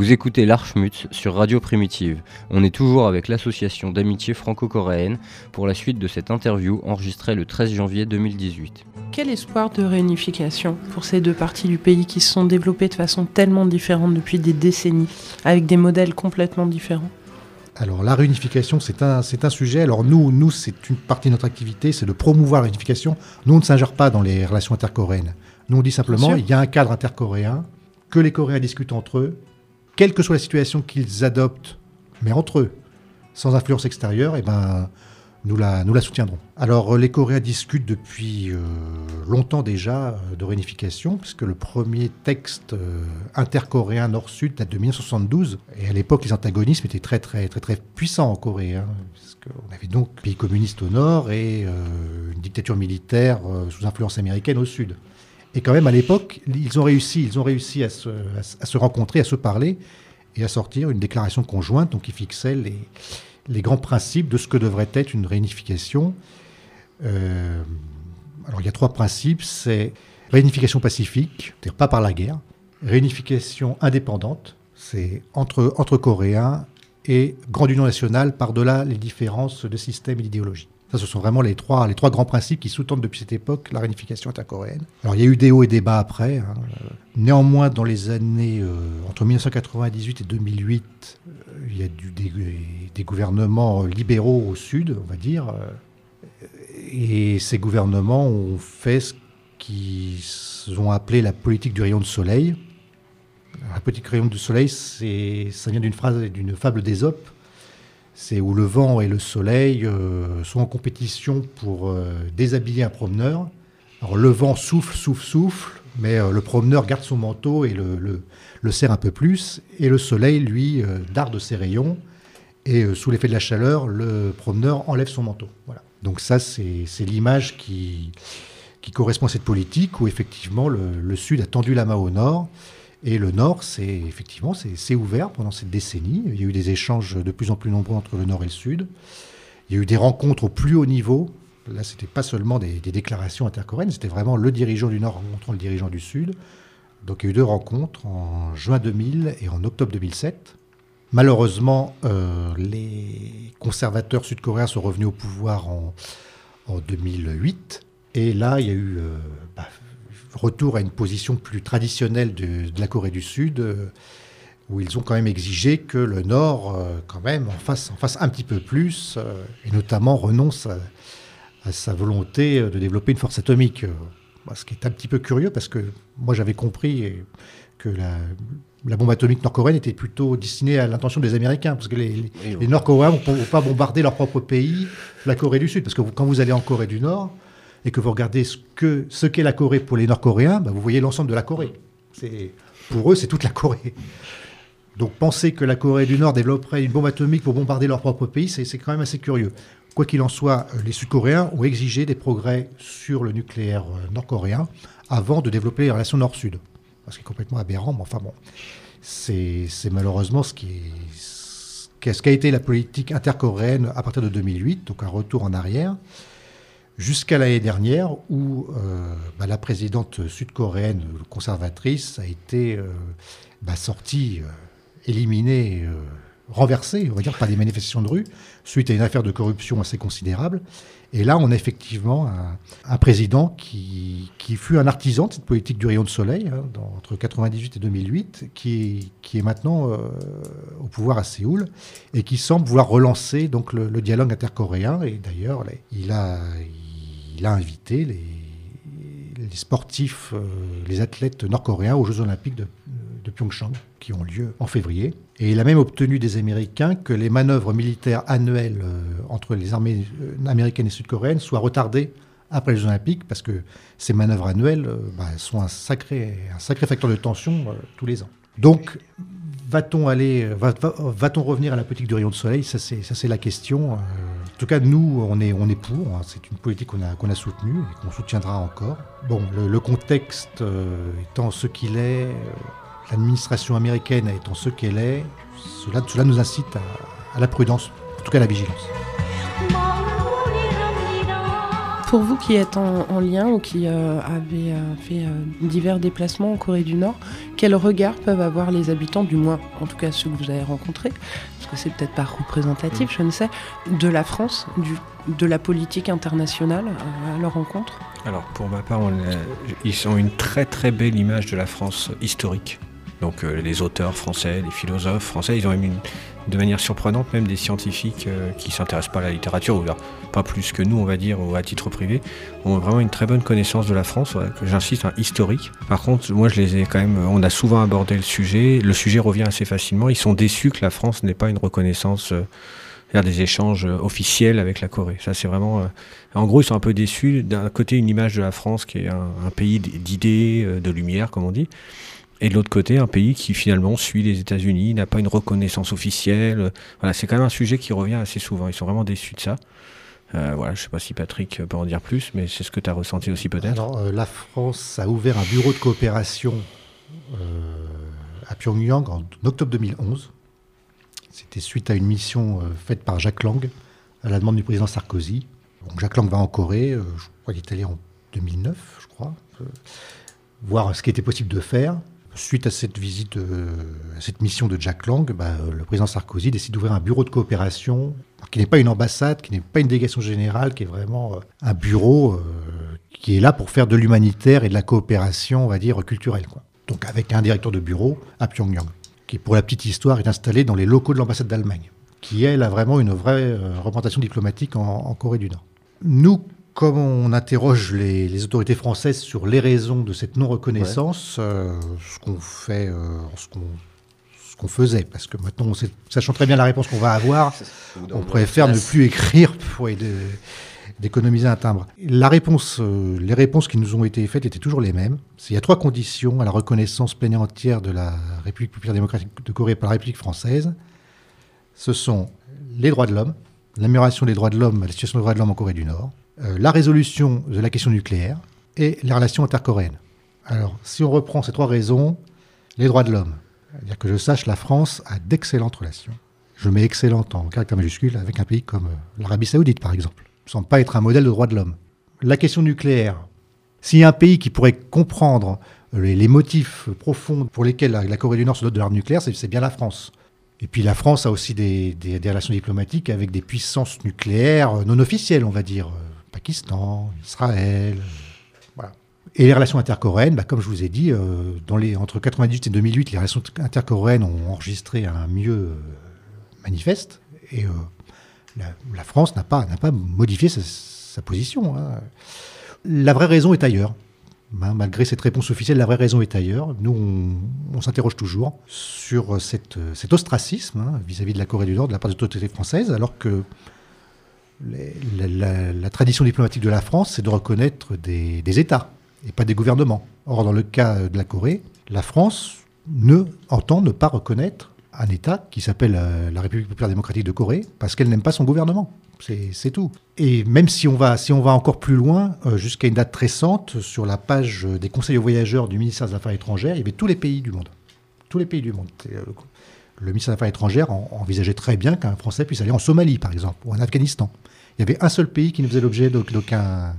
Vous écoutez l'Archmut sur Radio Primitive. On est toujours avec l'association d'amitié franco-coréenne pour la suite de cette interview enregistrée le 13 janvier 2018. Quel espoir de réunification pour ces deux parties du pays qui se sont développées de façon tellement différente depuis des décennies, avec des modèles complètement différents? Alors la réunification, c'est un, c'est un sujet. Alors nous, nous c'est une partie de notre activité, c'est de promouvoir la réunification. Nous, on ne s'ingère pas dans les relations intercoréennes. Nous, on dit simplement, il y a un cadre intercoréen, que les Coréens discutent entre eux, quelle que soit la situation qu'ils adoptent, mais entre eux, sans influence extérieure, eh ben, nous la, soutiendrons. Alors, les Coréens discutent depuis euh, longtemps déjà euh, de réunification, puisque le premier texte euh, intercoréen nord-sud date de 1972. Et à l'époque, les antagonismes étaient très, puissants en Corée. Hein, on avait donc un pays communiste au nord et une dictature militaire sous influence américaine au sud. Et quand même, à l'époque, ils ont réussi, ils ont réussi à se, rencontrer, à se parler et à sortir une déclaration conjointe donc, qui fixait les, les grands principes de ce que devrait être une réunification. Euh, alors, il y a trois principes. C'est réunification pacifique, c'est-à-dire pas par la guerre, réunification indépendante, c'est entre, entre Coréens, et grande union nationale par-delà les différences de système et d'idéologie ce sont vraiment les trois, les trois grands principes qui sous-tendent depuis cette époque la réunification intercoréenne. Alors, il y a eu des hauts et des bas après. Hein. Néanmoins, dans les années euh, entre 1998 et 2008, euh, il y a eu des, gouvernements libéraux au sud, on va dire. Euh, et ces gouvernements ont fait ce qu'ils ont appelé la politique du rayon de soleil. Petit crayon du soleil, ça vient d'une phrase, d'une fable d'Ésope. C'est où le vent et le soleil euh, sont en compétition pour euh, déshabiller un promeneur. Alors le vent souffle, souffle, souffle, mais euh, le promeneur garde son manteau et le, le, serre un peu plus. Et le soleil, lui, darde ses rayons. Et sous l'effet de la chaleur, le promeneur enlève son manteau. Voilà. Donc ça, c'est l'image qui, qui correspond à cette politique où effectivement le, Sud a tendu la main au Nord. Et le Nord, c'est effectivement, c'est ouvert pendant cette décennie. Il y a eu des échanges de plus en plus nombreux entre le Nord et le Sud. Il y a eu des rencontres au plus haut niveau. Là, c'était pas seulement des, déclarations intercoréennes, c'était vraiment le dirigeant du Nord rencontrant le dirigeant du Sud. Donc il y a eu deux rencontres en juin 2000 et en octobre 2007. Malheureusement, euh, les conservateurs sud-coréens sont revenus au pouvoir en, en 2008. Et là, il y a eu euh, retour à une position plus traditionnelle de, la Corée du Sud, euh, où ils ont quand même exigé que le Nord, euh, quand même, en fasse, en fasse un petit peu plus, et notamment renonce à, sa volonté de développer une force atomique. Bah, ce qui est un petit peu curieux, parce que moi j'avais compris que la, bombe atomique nord-coréenne était plutôt destinée à l'intention des Américains, parce que les, les Nord-Coréens ne vont pas bombarder leur propre pays, la Corée du Sud, parce que quand vous allez en Corée du Nord, et que vous regardez ce qu'est ce qu'est la Corée pour les Nord-Coréens, bah, vous voyez l'ensemble de la Corée. Pour eux, c'est toute la Corée. Donc penser que la Corée du Nord développerait une bombe atomique pour bombarder leur propre pays, c'est quand même assez curieux. Quoi qu'il en soit, les Sud-Coréens ont exigé des progrès sur le nucléaire euh, nord-coréen avant de développer les relations nord-sud. Ce qui est complètement aberrant, mais enfin bon, c'est malheureusement ce qui, est, ce qu'a été la politique intercoréenne à partir de 2008, donc un retour en arrière jusqu'à l'année dernière où euh, bah, la présidente sud-coréenne conservatrice a été euh, bah, sortie, euh, éliminée, renversée, on va dire, par des manifestations de rue, suite à une affaire de corruption assez considérable. Et là, on a effectivement un, président qui, fut un artisan de cette politique du rayon de soleil, hein, entre 1998 et 2008, qui, est maintenant au pouvoir à Séoul et qui semble vouloir relancer donc, le, le dialogue intercoréen. Et d'ailleurs, il a, a invité les, sportifs, euh, les athlètes nord-coréens aux Jeux Olympiques de, Pyeongchang, qui ont lieu en février. Et il a même obtenu des Américains que les manœuvres militaires annuelles euh, entre les armées euh, américaines et sud-coréennes soient retardées après les Jeux Olympiques, parce que ces manœuvres annuelles bah, sont un sacré, facteur de tension tous les ans. Va-t-on aller, va-t-on revenir à la politique du rayon de soleil? Ça, c'est la question. En tout cas, nous, on est, pour. Hein. C'est une politique qu'on a, soutenue et qu'on soutiendra encore. Bon, le, contexte euh, étant ce qu'il est, euh, l'administration américaine étant ce qu'elle est, cela nous incite à, la prudence, en tout cas à la vigilance. Pour vous qui êtes en, lien ou qui euh, avez fait divers déplacements en Corée du Nord, quel regard peuvent avoir les habitants, du moins en tout cas ceux que vous avez rencontrés, parce que c'est peut-être pas représentatif, je ne sais, de la France, du, de la politique internationale euh, à leur rencontre? Alors pour ma part, ils ont une très très belle image de la France historique. Donc euh, les auteurs français, les philosophes français, ils ont même une, de manière surprenante, même des scientifiques euh, qui ne s'intéressent pas à la littérature, ou pas plus que nous, on va dire, ou à titre privé, ont vraiment une très bonne connaissance de la France, que j'insiste, historique. Par contre, moi, je les ai quand même, on a souvent abordé le sujet, le sujet revient assez facilement. Ils sont déçus que la France n'ait pas une reconnaissance. Euh, des échanges euh, officiels avec la Corée. Ça, c'est vraiment. en gros, ils sont un peu déçus. D'un côté, une image de la France qui est un pays d'idées, de lumière, comme on dit, et de l'autre côté, un pays qui finalement suit les États-Unis, n'a pas une reconnaissance officielle. Voilà, c'est quand même un sujet qui revient assez souvent. Ils sont vraiment déçus de ça. Euh, voilà, je ne sais pas si Patrick peut en dire plus, mais c'est ce que tu as ressenti aussi peut-être. Euh, la France a ouvert un bureau de coopération euh, à Pyongyang en octobre 2011. C'était suite à une mission faite par Jacques Lang à la demande du président Sarkozy. Jacques Lang va en Corée, je crois qu'il est allé en 2009, je crois, voir ce qui était possible de faire. Suite à cette visite, à cette mission de Jack Lang, bah, le président Sarkozy décide d'ouvrir un bureau de coopération qui n'est pas une ambassade, qui n'est pas une délégation générale, qui est vraiment euh, un bureau euh, qui est là pour faire de l'humanitaire et de la coopération, on va dire, culturelle. Donc avec un directeur de bureau à Pyongyang, qui pour la petite histoire est installé dans les locaux de l'ambassade d'Allemagne, qui elle a vraiment une vraie euh, représentation diplomatique en, en Corée du Nord. Nous, comme on interroge les, les, autorités françaises sur les raisons de cette non-reconnaissance, ouais. euh, ce qu'on fait, euh, ce qu'on faisait, parce que maintenant, sait, sachant très bien la réponse qu'on va avoir, on préfère ne plus écrire pour d'économiser un timbre. La réponse, euh, les réponses qui nous ont été faites étaient toujours les mêmes. Il y a trois conditions à la reconnaissance pleine et entière de la République populaire démocratique de Corée par la République française. Ce sont les droits de l'homme, l'amélioration des droits de l'homme, la situation des droits de l'homme en Corée du Nord, euh, la résolution de la question nucléaire et les relations intercoréennes. Alors, si on reprend ces trois raisons, les droits de l'homme, c'est-à-dire que je sache, la France a d'excellentes relations. Je mets excellente en caractère majuscule avec un pays comme l'Arabie Saoudite, par exemple. Ne semble pas être un modèle de droits de l'homme. La question nucléaire. S'il y a un pays qui pourrait comprendre les, les motifs profonds pour lesquels la, la, Corée du Nord se dote de l'arme nucléaire, c'est bien la France. Et puis la France a aussi des, relations diplomatiques avec des puissances nucléaires non officielles, on va dire. Pakistan, Israël, et les relations intercoréennes, bah, comme je vous ai dit, euh, dans les, entre 1998 et 2008, les relations intercoréennes ont enregistré un mieux euh, manifeste. Et euh, la, France n'a pas, pas modifié sa, position. Hein. La vraie raison est ailleurs. Hein, malgré cette réponse officielle, la vraie raison est ailleurs. Nous, on, s'interroge toujours sur cette, cet ostracisme hein, vis-à-vis -vis de la Corée du Nord de la part des autorités françaises, alors que la, tradition diplomatique de la France, c'est de reconnaître des, États et pas des gouvernements. Or, dans le cas de la Corée, la France ne entend ne pas reconnaître un État qui s'appelle euh, la République populaire démocratique de Corée parce qu'elle n'aime pas son gouvernement. C'est tout. Et même si on va, si on va encore plus loin, euh, jusqu'à une date récente, sur la page des conseils aux voyageurs du ministère des Affaires étrangères, il y avait tous les pays du monde. Tous les pays du monde. Le ministère des Affaires étrangères en, envisageait très bien qu'un Français puisse aller en Somalie, par exemple, ou en Afghanistan. Il y avait un seul pays qui ne faisait l'objet d'aucun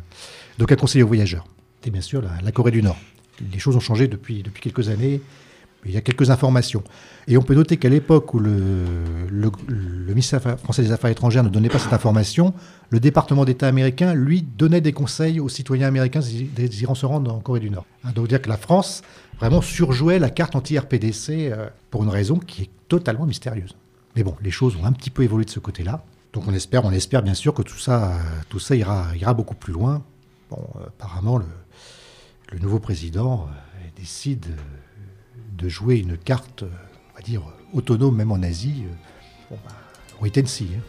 conseiller aux voyageurs c'était bien sûr la, Corée du Nord. Les choses ont changé depuis quelques années. Il y a quelques informations. Et on peut noter qu'à l'époque où le, ministère français des Affaires étrangères ne donnait pas cette information, le département d'État américain, lui, donnait des conseils aux citoyens américains désirant se rendre en Corée du Nord. Hein, donc dire que la France vraiment surjouait la carte anti-RPDC euh, pour une raison qui est totalement mystérieuse. Mais bon, les choses ont un petit peu évolué de ce côté-là. Donc on espère, on espère bien sûr que tout ça, tout ça ira, ira beaucoup plus loin. Bon, euh, apparemment, le, le nouveau président euh, décide de jouer une carte, on va dire, autonome même en Asie, bon, bah, wait and see. Hein.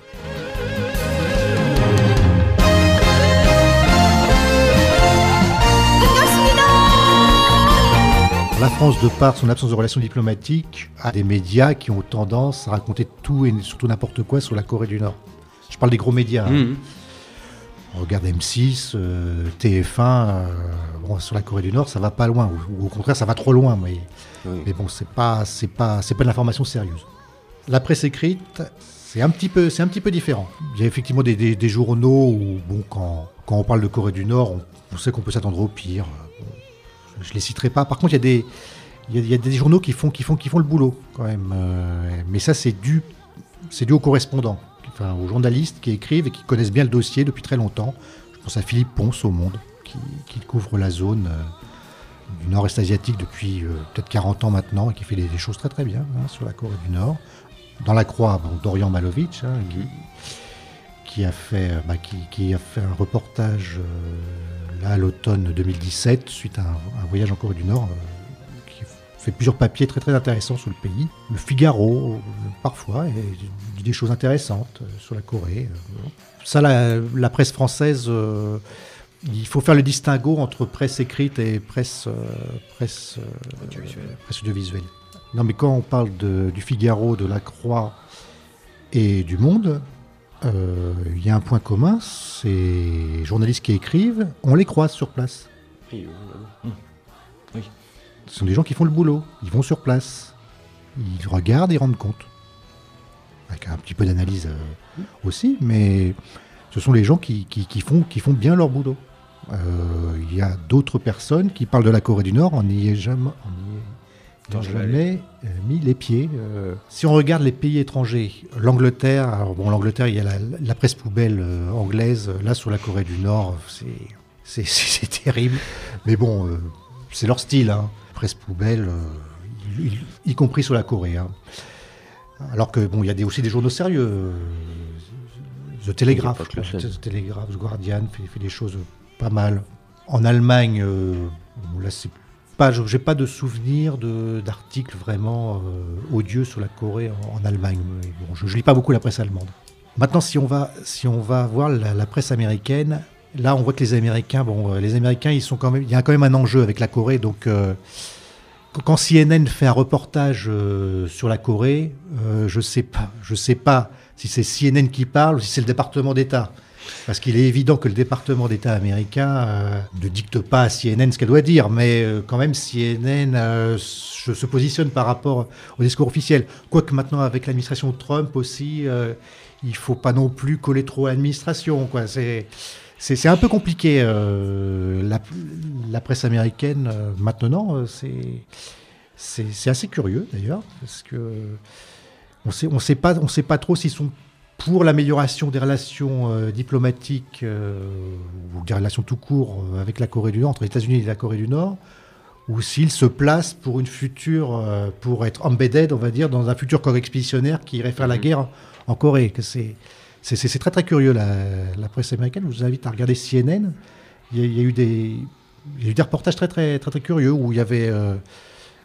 La France, de par son absence de relations diplomatiques, a des médias qui ont tendance à raconter tout et surtout n'importe quoi sur la Corée du Nord. Je parle des gros médias. Hein. Mmh. On regarde M6, euh, TF1, euh, bon, sur la Corée du Nord, ça va pas loin, ou, ou au contraire, ça va trop loin. Mais, mais bon, c'est pas, c'est pas, c'est pas de l'information sérieuse. La presse écrite, c'est un petit peu, c'est un petit peu différent. Il y a effectivement des, journaux où, bon, quand, quand, on parle de Corée du Nord, on, sait qu'on peut s'attendre au pire. je les citerai pas. Par contre, il y a des, il y a, des journaux qui font, qui font, qui font le boulot quand même. Euh, mais ça, c'est dû, c'est dû aux correspondants enfin, aux journalistes qui écrivent et qui connaissent bien le dossier depuis très longtemps. Je pense à Philippe Ponce au Monde, qui, qui couvre la zone euh, du nord-est asiatique depuis euh, peut-être 40 ans maintenant et qui fait des, choses très très bien hein, sur la Corée du Nord. Dans la Croix, bon, Dorian Malovic, hein, qui, qui, a fait, bah, qui, qui, a fait un reportage euh, là à l'automne 2017 suite à un, voyage en Corée du Nord fait plusieurs papiers très très intéressants sur le pays. Le Figaro, euh, parfois, dit des choses intéressantes euh, sur la Corée. Euh, Ça, la, presse française, euh, il faut faire le distinguo entre presse écrite et presse, euh, presse, audiovisuelle. presse audiovisuelle. Non, mais quand on parle de, du Figaro, de la Croix et du Monde, il euh, y a un point commun, c'est les journalistes qui écrivent, on les croise sur place. Oui, oui. oui ce sont des gens qui font le boulot. Ils vont sur place. Ils regardent et rendent compte. Avec un petit peu d'analyse euh, aussi, mais ce sont les gens qui, qui, qui, font, qui font bien leur boulot. Il euh, y a d'autres personnes qui parlent de la Corée du Nord, on n'y est jamais, on y est jamais euh, mis les pieds. Euh, si on regarde les pays étrangers, l'Angleterre, bon, l'Angleterre, il y a la, la presse poubelle anglaise, là sur la Corée du Nord, c'est terrible. Mais bon, c'est leur style. Hein presse poubelle, y, y, compris sur la Corée. Hein. Alors que bon, il y a des, aussi des journaux sérieux. The Telegraph, The Telegraph, The Guardian fait, fait, des choses pas mal. En Allemagne, euh, là c'est pas, j'ai pas de souvenir d'articles vraiment euh, odieux sur la Corée en, Allemagne. Bon, je, ne lis pas beaucoup la presse allemande. Maintenant, si on va, si on va voir la, presse américaine, là, on voit que les Américains, bon, les Américains, ils sont quand même, il y a quand même un enjeu avec la Corée, donc quand CNN fait un reportage euh, sur la Corée, euh, je sais pas, je sais pas si c'est CNN qui parle ou si c'est le département d'État. Parce qu'il est évident que le département d'État américain euh, ne dicte pas à CNN ce qu'elle doit dire, mais quand même CNN se positionne par rapport au discours officiel. Quoique maintenant avec l'administration Trump aussi, il faut pas non plus coller trop à l'administration. C'est un peu compliqué. Euh, la, presse américaine, euh, maintenant, euh, c'est assez curieux d'ailleurs, parce que on sait, on sait pas, on sait pas trop s'ils sont pour l'amélioration des relations diplomatiques ou des relations tout court avec la Corée du Nord, entre les États-Unis et la Corée du Nord, ou s'ils se placent pour une future, pour être embedded, on va dire, dans un futur corps expéditionnaire qui irait faire la mm-hmm. guerre en Corée. Que c'est c'est très très curieux la, presse américaine. Je vous invite à regarder CNN. Il y a, eu, des, des reportages très très très très curieux où il y avait euh,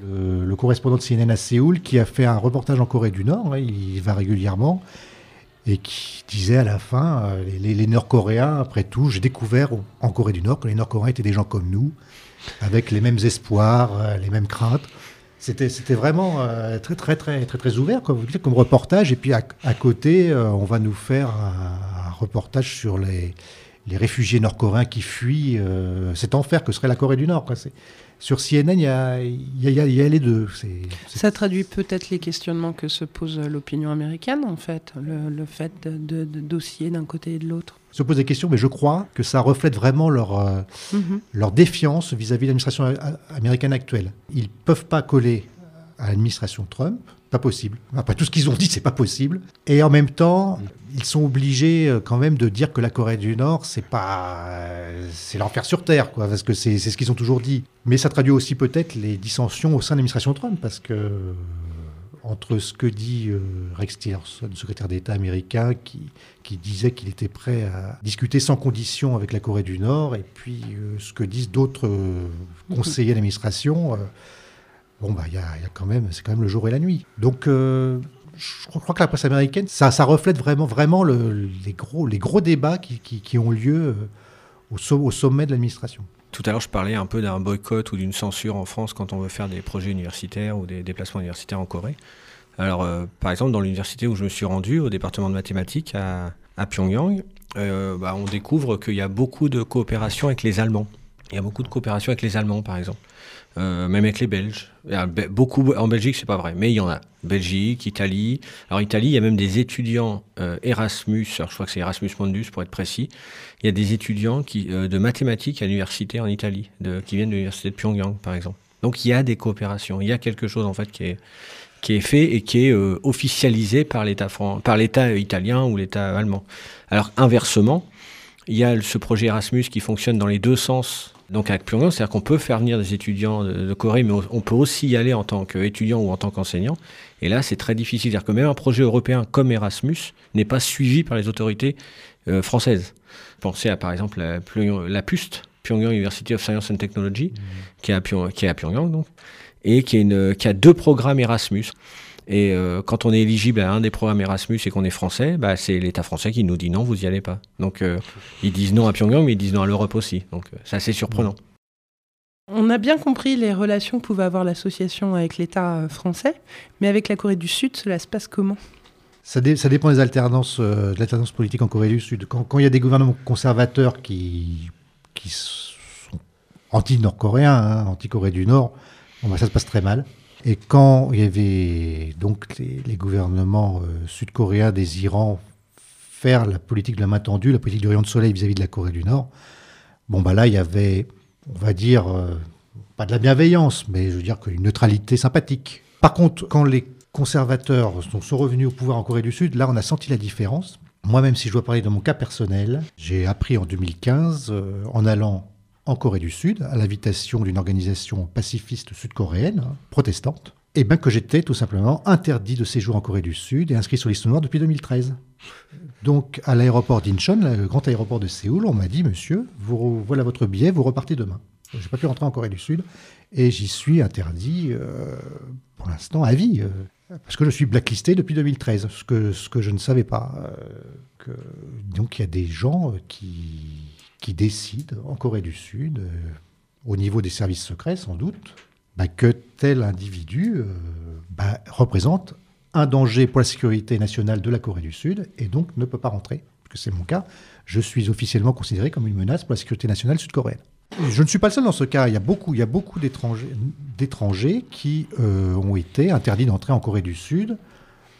le, correspondant de CNN à Séoul qui a fait un reportage en Corée du Nord. Hein, il va régulièrement et qui disait à la fin euh, les, Nord-Coréens, après tout, j'ai découvert en Corée du Nord que les Nord-Coréens étaient des gens comme nous, avec les mêmes espoirs, euh, les mêmes craintes. C'était, vraiment euh, très, très, très, très, très ouvert comme, reportage. Et puis à, côté, euh, on va nous faire un, reportage sur les, réfugiés nord-coréens qui fuient euh, cet enfer que serait la Corée du Nord. Sur CNN, il y a, y, a, y a, les deux. Ça traduit peut-être les questionnements que se pose l'opinion américaine, en fait, le, le fait de, de, dossiers d'un côté et de l'autre se pose des questions, mais je crois que ça reflète vraiment leur, euh, mhm. leur défiance vis-à-vis de l'administration américaine actuelle. Ils ne peuvent pas coller à l'administration Trump, pas possible. Après tout ce qu'ils ont dit, c'est pas possible. Et en même temps, ils sont obligés euh, quand même de dire que la Corée du Nord, c'est pas, euh, c'est l'enfer sur terre, quoi, parce que c'est ce qu'ils ont toujours dit. Mais ça traduit aussi peut-être les dissensions au sein de l'administration Trump, parce que entre ce que dit euh, Rex Tillerson, secrétaire d'État américain, qui, qui disait qu'il était prêt à discuter sans condition avec la Corée du Nord, et puis euh, ce que disent d'autres euh, conseillers d'administration, bon, bah, il y, a, quand même, c'est quand même le jour et la nuit. Donc, je crois que la presse américaine, ça, ça reflète vraiment, vraiment le, les, gros, les gros débats qui, qui, ont lieu au, au sommet de l'administration. Tout à l'heure, je parlais un peu d'un boycott ou d'une censure en France quand on veut faire des projets universitaires ou des déplacements universitaires en Corée. Alors, euh, par exemple, dans l'université où je me suis rendu, au département de mathématiques à, Pyongyang, euh, bah, on découvre qu'il y a beaucoup de coopération avec les Allemands. Il y a beaucoup de coopération avec les Allemands, par exemple. Euh, même avec les Belges. Beaucoup en Belgique, c'est pas vrai, mais il y en a. Belgique, Italie. Alors Italie, il y a même des étudiants Erasmus. Alors, je crois que c'est Erasmus Mundus pour être précis. Il y a des étudiants qui, de mathématiques à l'université en Italie, qui viennent de l'université de Pyongyang, par exemple. Donc il y a des coopérations. Il y a quelque chose en fait qui est qui est fait et qui est euh, officialisé par l'État par l'État italien ou l'État allemand. Alors inversement, il y a ce projet Erasmus qui fonctionne dans les deux sens. Donc avec Pyongyang, c'est-à-dire qu'on peut faire venir des étudiants de, Corée, mais on peut aussi y aller en tant qu'étudiant ou en tant qu'enseignant. Et là, c'est très difficile. C'est-à-dire que même un projet européen comme Erasmus n'est pas suivi par les autorités euh, françaises. Pensez à par exemple la, la PUST, Pyongyang University of Science and Technology, mmh. qui, est à qui est à Pyongyang donc et qui, une, qui a deux programmes Erasmus. Et euh, quand on est éligible à un des programmes Erasmus et qu'on est français, bah, c'est l'État français qui nous dit non, vous y allez pas. Donc euh, ils disent non à Pyongyang, mais ils disent non à l'Europe aussi. Donc euh, c'est assez surprenant. On a bien compris les relations que pouvait avoir l'association avec l'État français, mais avec la Corée du Sud, cela se passe comment? Ça, ça, dépend des alternances, de l'alternance politique en Corée du Sud. Quand, quand, il y a des gouvernements conservateurs qui, qui sont anti-nord-coréens, hein, anti-Corée du Nord, bah, ça se passe très mal. Et quand il y avait donc les, gouvernements euh, sud-coréens désirant faire la politique de la main tendue, la politique du rayon de soleil vis-à-vis de la Corée du Nord, bon bah là il y avait, on va dire, euh, pas de la bienveillance, mais je veux dire qu'une neutralité sympathique. Par contre, quand les conservateurs sont, revenus au pouvoir en Corée du Sud, là on a senti la différence. Moi, même si je dois parler de mon cas personnel, j'ai appris en 2015, euh, en allant en Corée du Sud, à l'invitation d'une organisation pacifiste sud-coréenne, protestante, Eh bien que j'étais tout simplement interdit de séjour en Corée du Sud et inscrit sur liste noire depuis 2013. Donc à l'aéroport d'Incheon, le grand aéroport de Séoul, on m'a dit, monsieur, voilà votre billet, vous repartez demain. Je n'ai pas pu rentrer en Corée du Sud et j'y suis interdit euh, pour l'instant à vie. Euh, parce que je suis blacklisté depuis 2013, ce que, ce que je ne savais pas. Euh, donc il y a des gens qui, qui décident en Corée du Sud, au niveau des services secrets sans doute, bah, que tel individu bah, représente un danger pour la sécurité nationale de la Corée du Sud et donc ne peut pas rentrer, que c'est mon cas. Je suis officiellement considéré comme une menace pour la sécurité nationale sud-coréenne. Je ne suis pas le seul dans ce cas. Il y a beaucoup, il y a beaucoup d'étrangers qui euh, ont été interdits d'entrer en Corée du Sud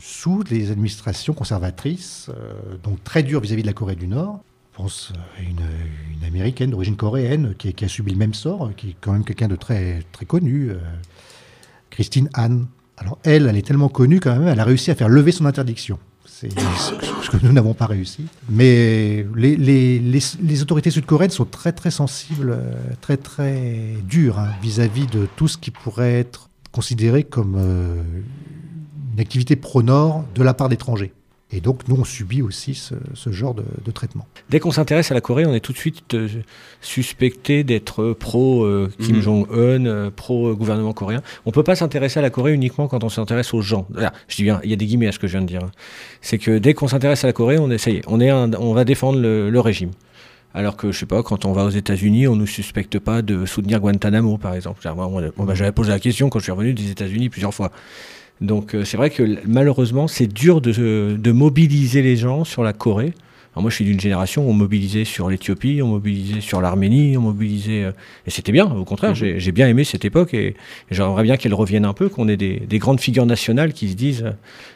sous les administrations conservatrices, euh, donc très dures vis-à-vis de la Corée du Nord. Je pense à une, américaine d'origine coréenne qui, qui, a subi le même sort, qui est quand même quelqu'un de très, très connu, euh, Christine Han. Alors elle, elle est tellement connue quand même, elle a réussi à faire lever son interdiction. C'est ce que nous n'avons pas réussi. Mais les, les, les, autorités sud-coréennes sont très très sensibles, euh, très très dures hein, vis-à-vis de tout ce qui pourrait être considéré comme euh, une activité pro-nord de la part d'étrangers. Et donc, nous, on subit aussi ce, genre de, traitement. Dès qu'on s'intéresse à la Corée, on est tout de suite euh, suspecté d'être pro euh, Kim mhm. Jong-un, euh, pro gouvernement coréen. On ne peut pas s'intéresser à la Corée uniquement quand on s'intéresse aux gens. je dis bien, il y a des guillemets à ce que je viens de dire. Hein. C'est que dès qu'on s'intéresse à la Corée, on essaye, on, est on va défendre le, régime. Alors que, je sais pas, quand on va aux États-Unis, on ne nous suspecte pas de soutenir Guantanamo, par exemple. J'avais posé la question quand je suis revenu des États-Unis plusieurs fois. Donc euh, c'est vrai que malheureusement, c'est dur de, mobiliser les gens sur la Corée. moi, je suis d'une génération où on mobilisait sur l'Éthiopie, on mobilisait sur l'Arménie, on mobilisait... Euh, et c'était bien, au contraire, j'ai bien aimé cette époque et, j'aimerais bien qu'elle revienne un peu, qu'on ait des, grandes figures nationales qui se disent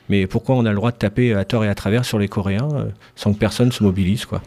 mais pourquoi on a le droit de taper à tort et à travers sur les Coréens euh, sans que personne se mobilise, quoi.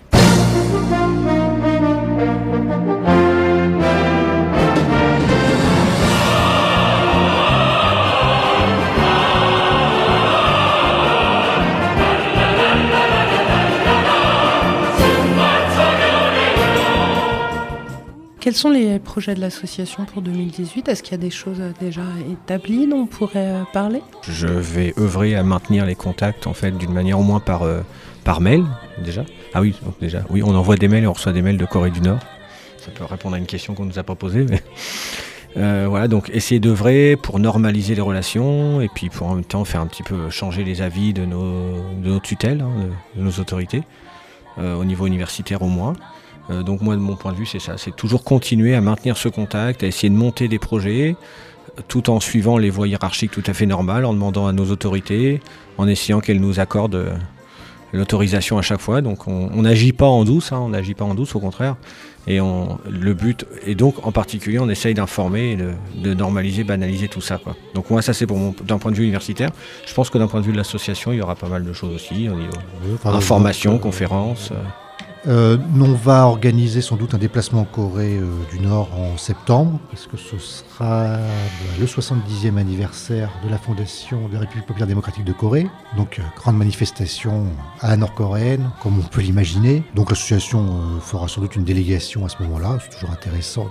Quels sont les projets de l'association pour 2018 Est-ce qu'il y a des choses déjà établies dont on pourrait euh, parler? Je vais œuvrer à maintenir les contacts en fait d'une manière au moins par, euh, par mail déjà. Ah oui, donc déjà, oui, on envoie des mails et on reçoit des mails de Corée du Nord. Ça peut répondre à une question qu'on nous a pas posée, euh, voilà, donc essayer d'œuvrer pour normaliser les relations et puis pour en même temps faire un petit peu changer les avis de nos, de nos tutelles, hein, de, nos autorités, au niveau universitaire au moins. Euh, donc moi de mon point de vue c'est ça, c'est toujours continuer à maintenir ce contact, à essayer de monter des projets tout en suivant les voies hiérarchiques tout à fait normales, en demandant à nos autorités, en essayant qu'elles nous accordent euh, l'autorisation à chaque fois. Donc on n'agit pas en douce, hein, on n'agit pas en douce, au contraire. Et le but, et donc en particulier, on essaye d'informer, de, normaliser, banaliser tout ça. Quoi. Donc moi, ça c'est pour d'un point de vue universitaire. Je pense que d'un point de vue de l'association, il y aura pas mal de choses aussi, information, conférences. Euh, euh, on va organiser sans doute un déplacement en Corée euh, du Nord en septembre, parce que ce sera bah, le 70e anniversaire de la fondation de la République populaire démocratique de Corée. Donc, euh, grande manifestation à la nord-coréenne, comme on peut l'imaginer. Donc, l'association fera sans doute une délégation à ce moment-là. C'est toujours intéressant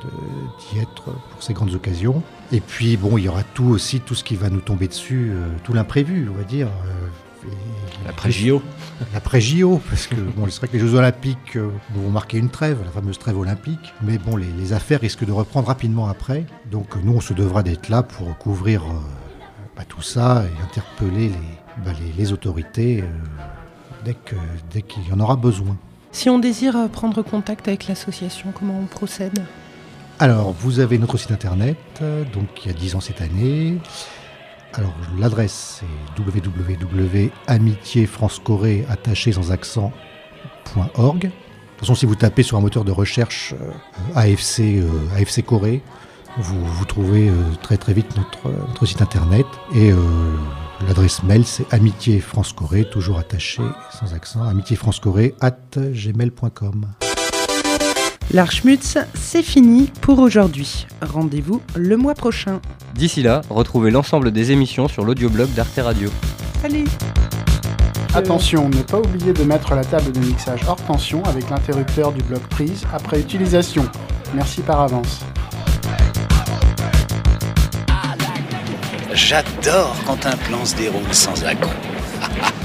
d'y être pour ces grandes occasions. Et puis, bon, il y aura tout aussi, tout ce qui va nous tomber dessus, tout l'imprévu, on va dire. L'après-JO. L'après-JO, parce que bon, il serait que les Jeux Olympiques euh, vont marquer une trêve, la fameuse trêve olympique, mais bon, les, affaires risquent de reprendre rapidement après. Donc nous, on se devra d'être là pour couvrir euh, bah, tout ça et interpeller les, bah, les, autorités euh, dès qu'il y en aura besoin. Si on désire prendre contact avec l'association, comment on procède? Alors, vous avez notre site internet, donc il y a 10 ans cette année. Alors l'adresse c'est www.amitié-france-corée attaché sans accent.org. De toute façon, si vous tapez sur un moteur de recherche euh, AFC, euh, AFC Corée, vous, trouvez euh, très très vite notre, site internet. Et l'adresse mail c'est amitié toujours attaché sans accent, amitié at gmail.com. L'Archmutz, c'est fini pour aujourd'hui. Rendez-vous le mois prochain. D'ici là, retrouvez l'ensemble des émissions sur l'audioblog d'Arte Radio. Allez Attention, ne pas oublier de mettre la table de mixage hors tension avec l'interrupteur du bloc prise après utilisation. Merci par avance. J'adore quand un plan se déroule sans accroc.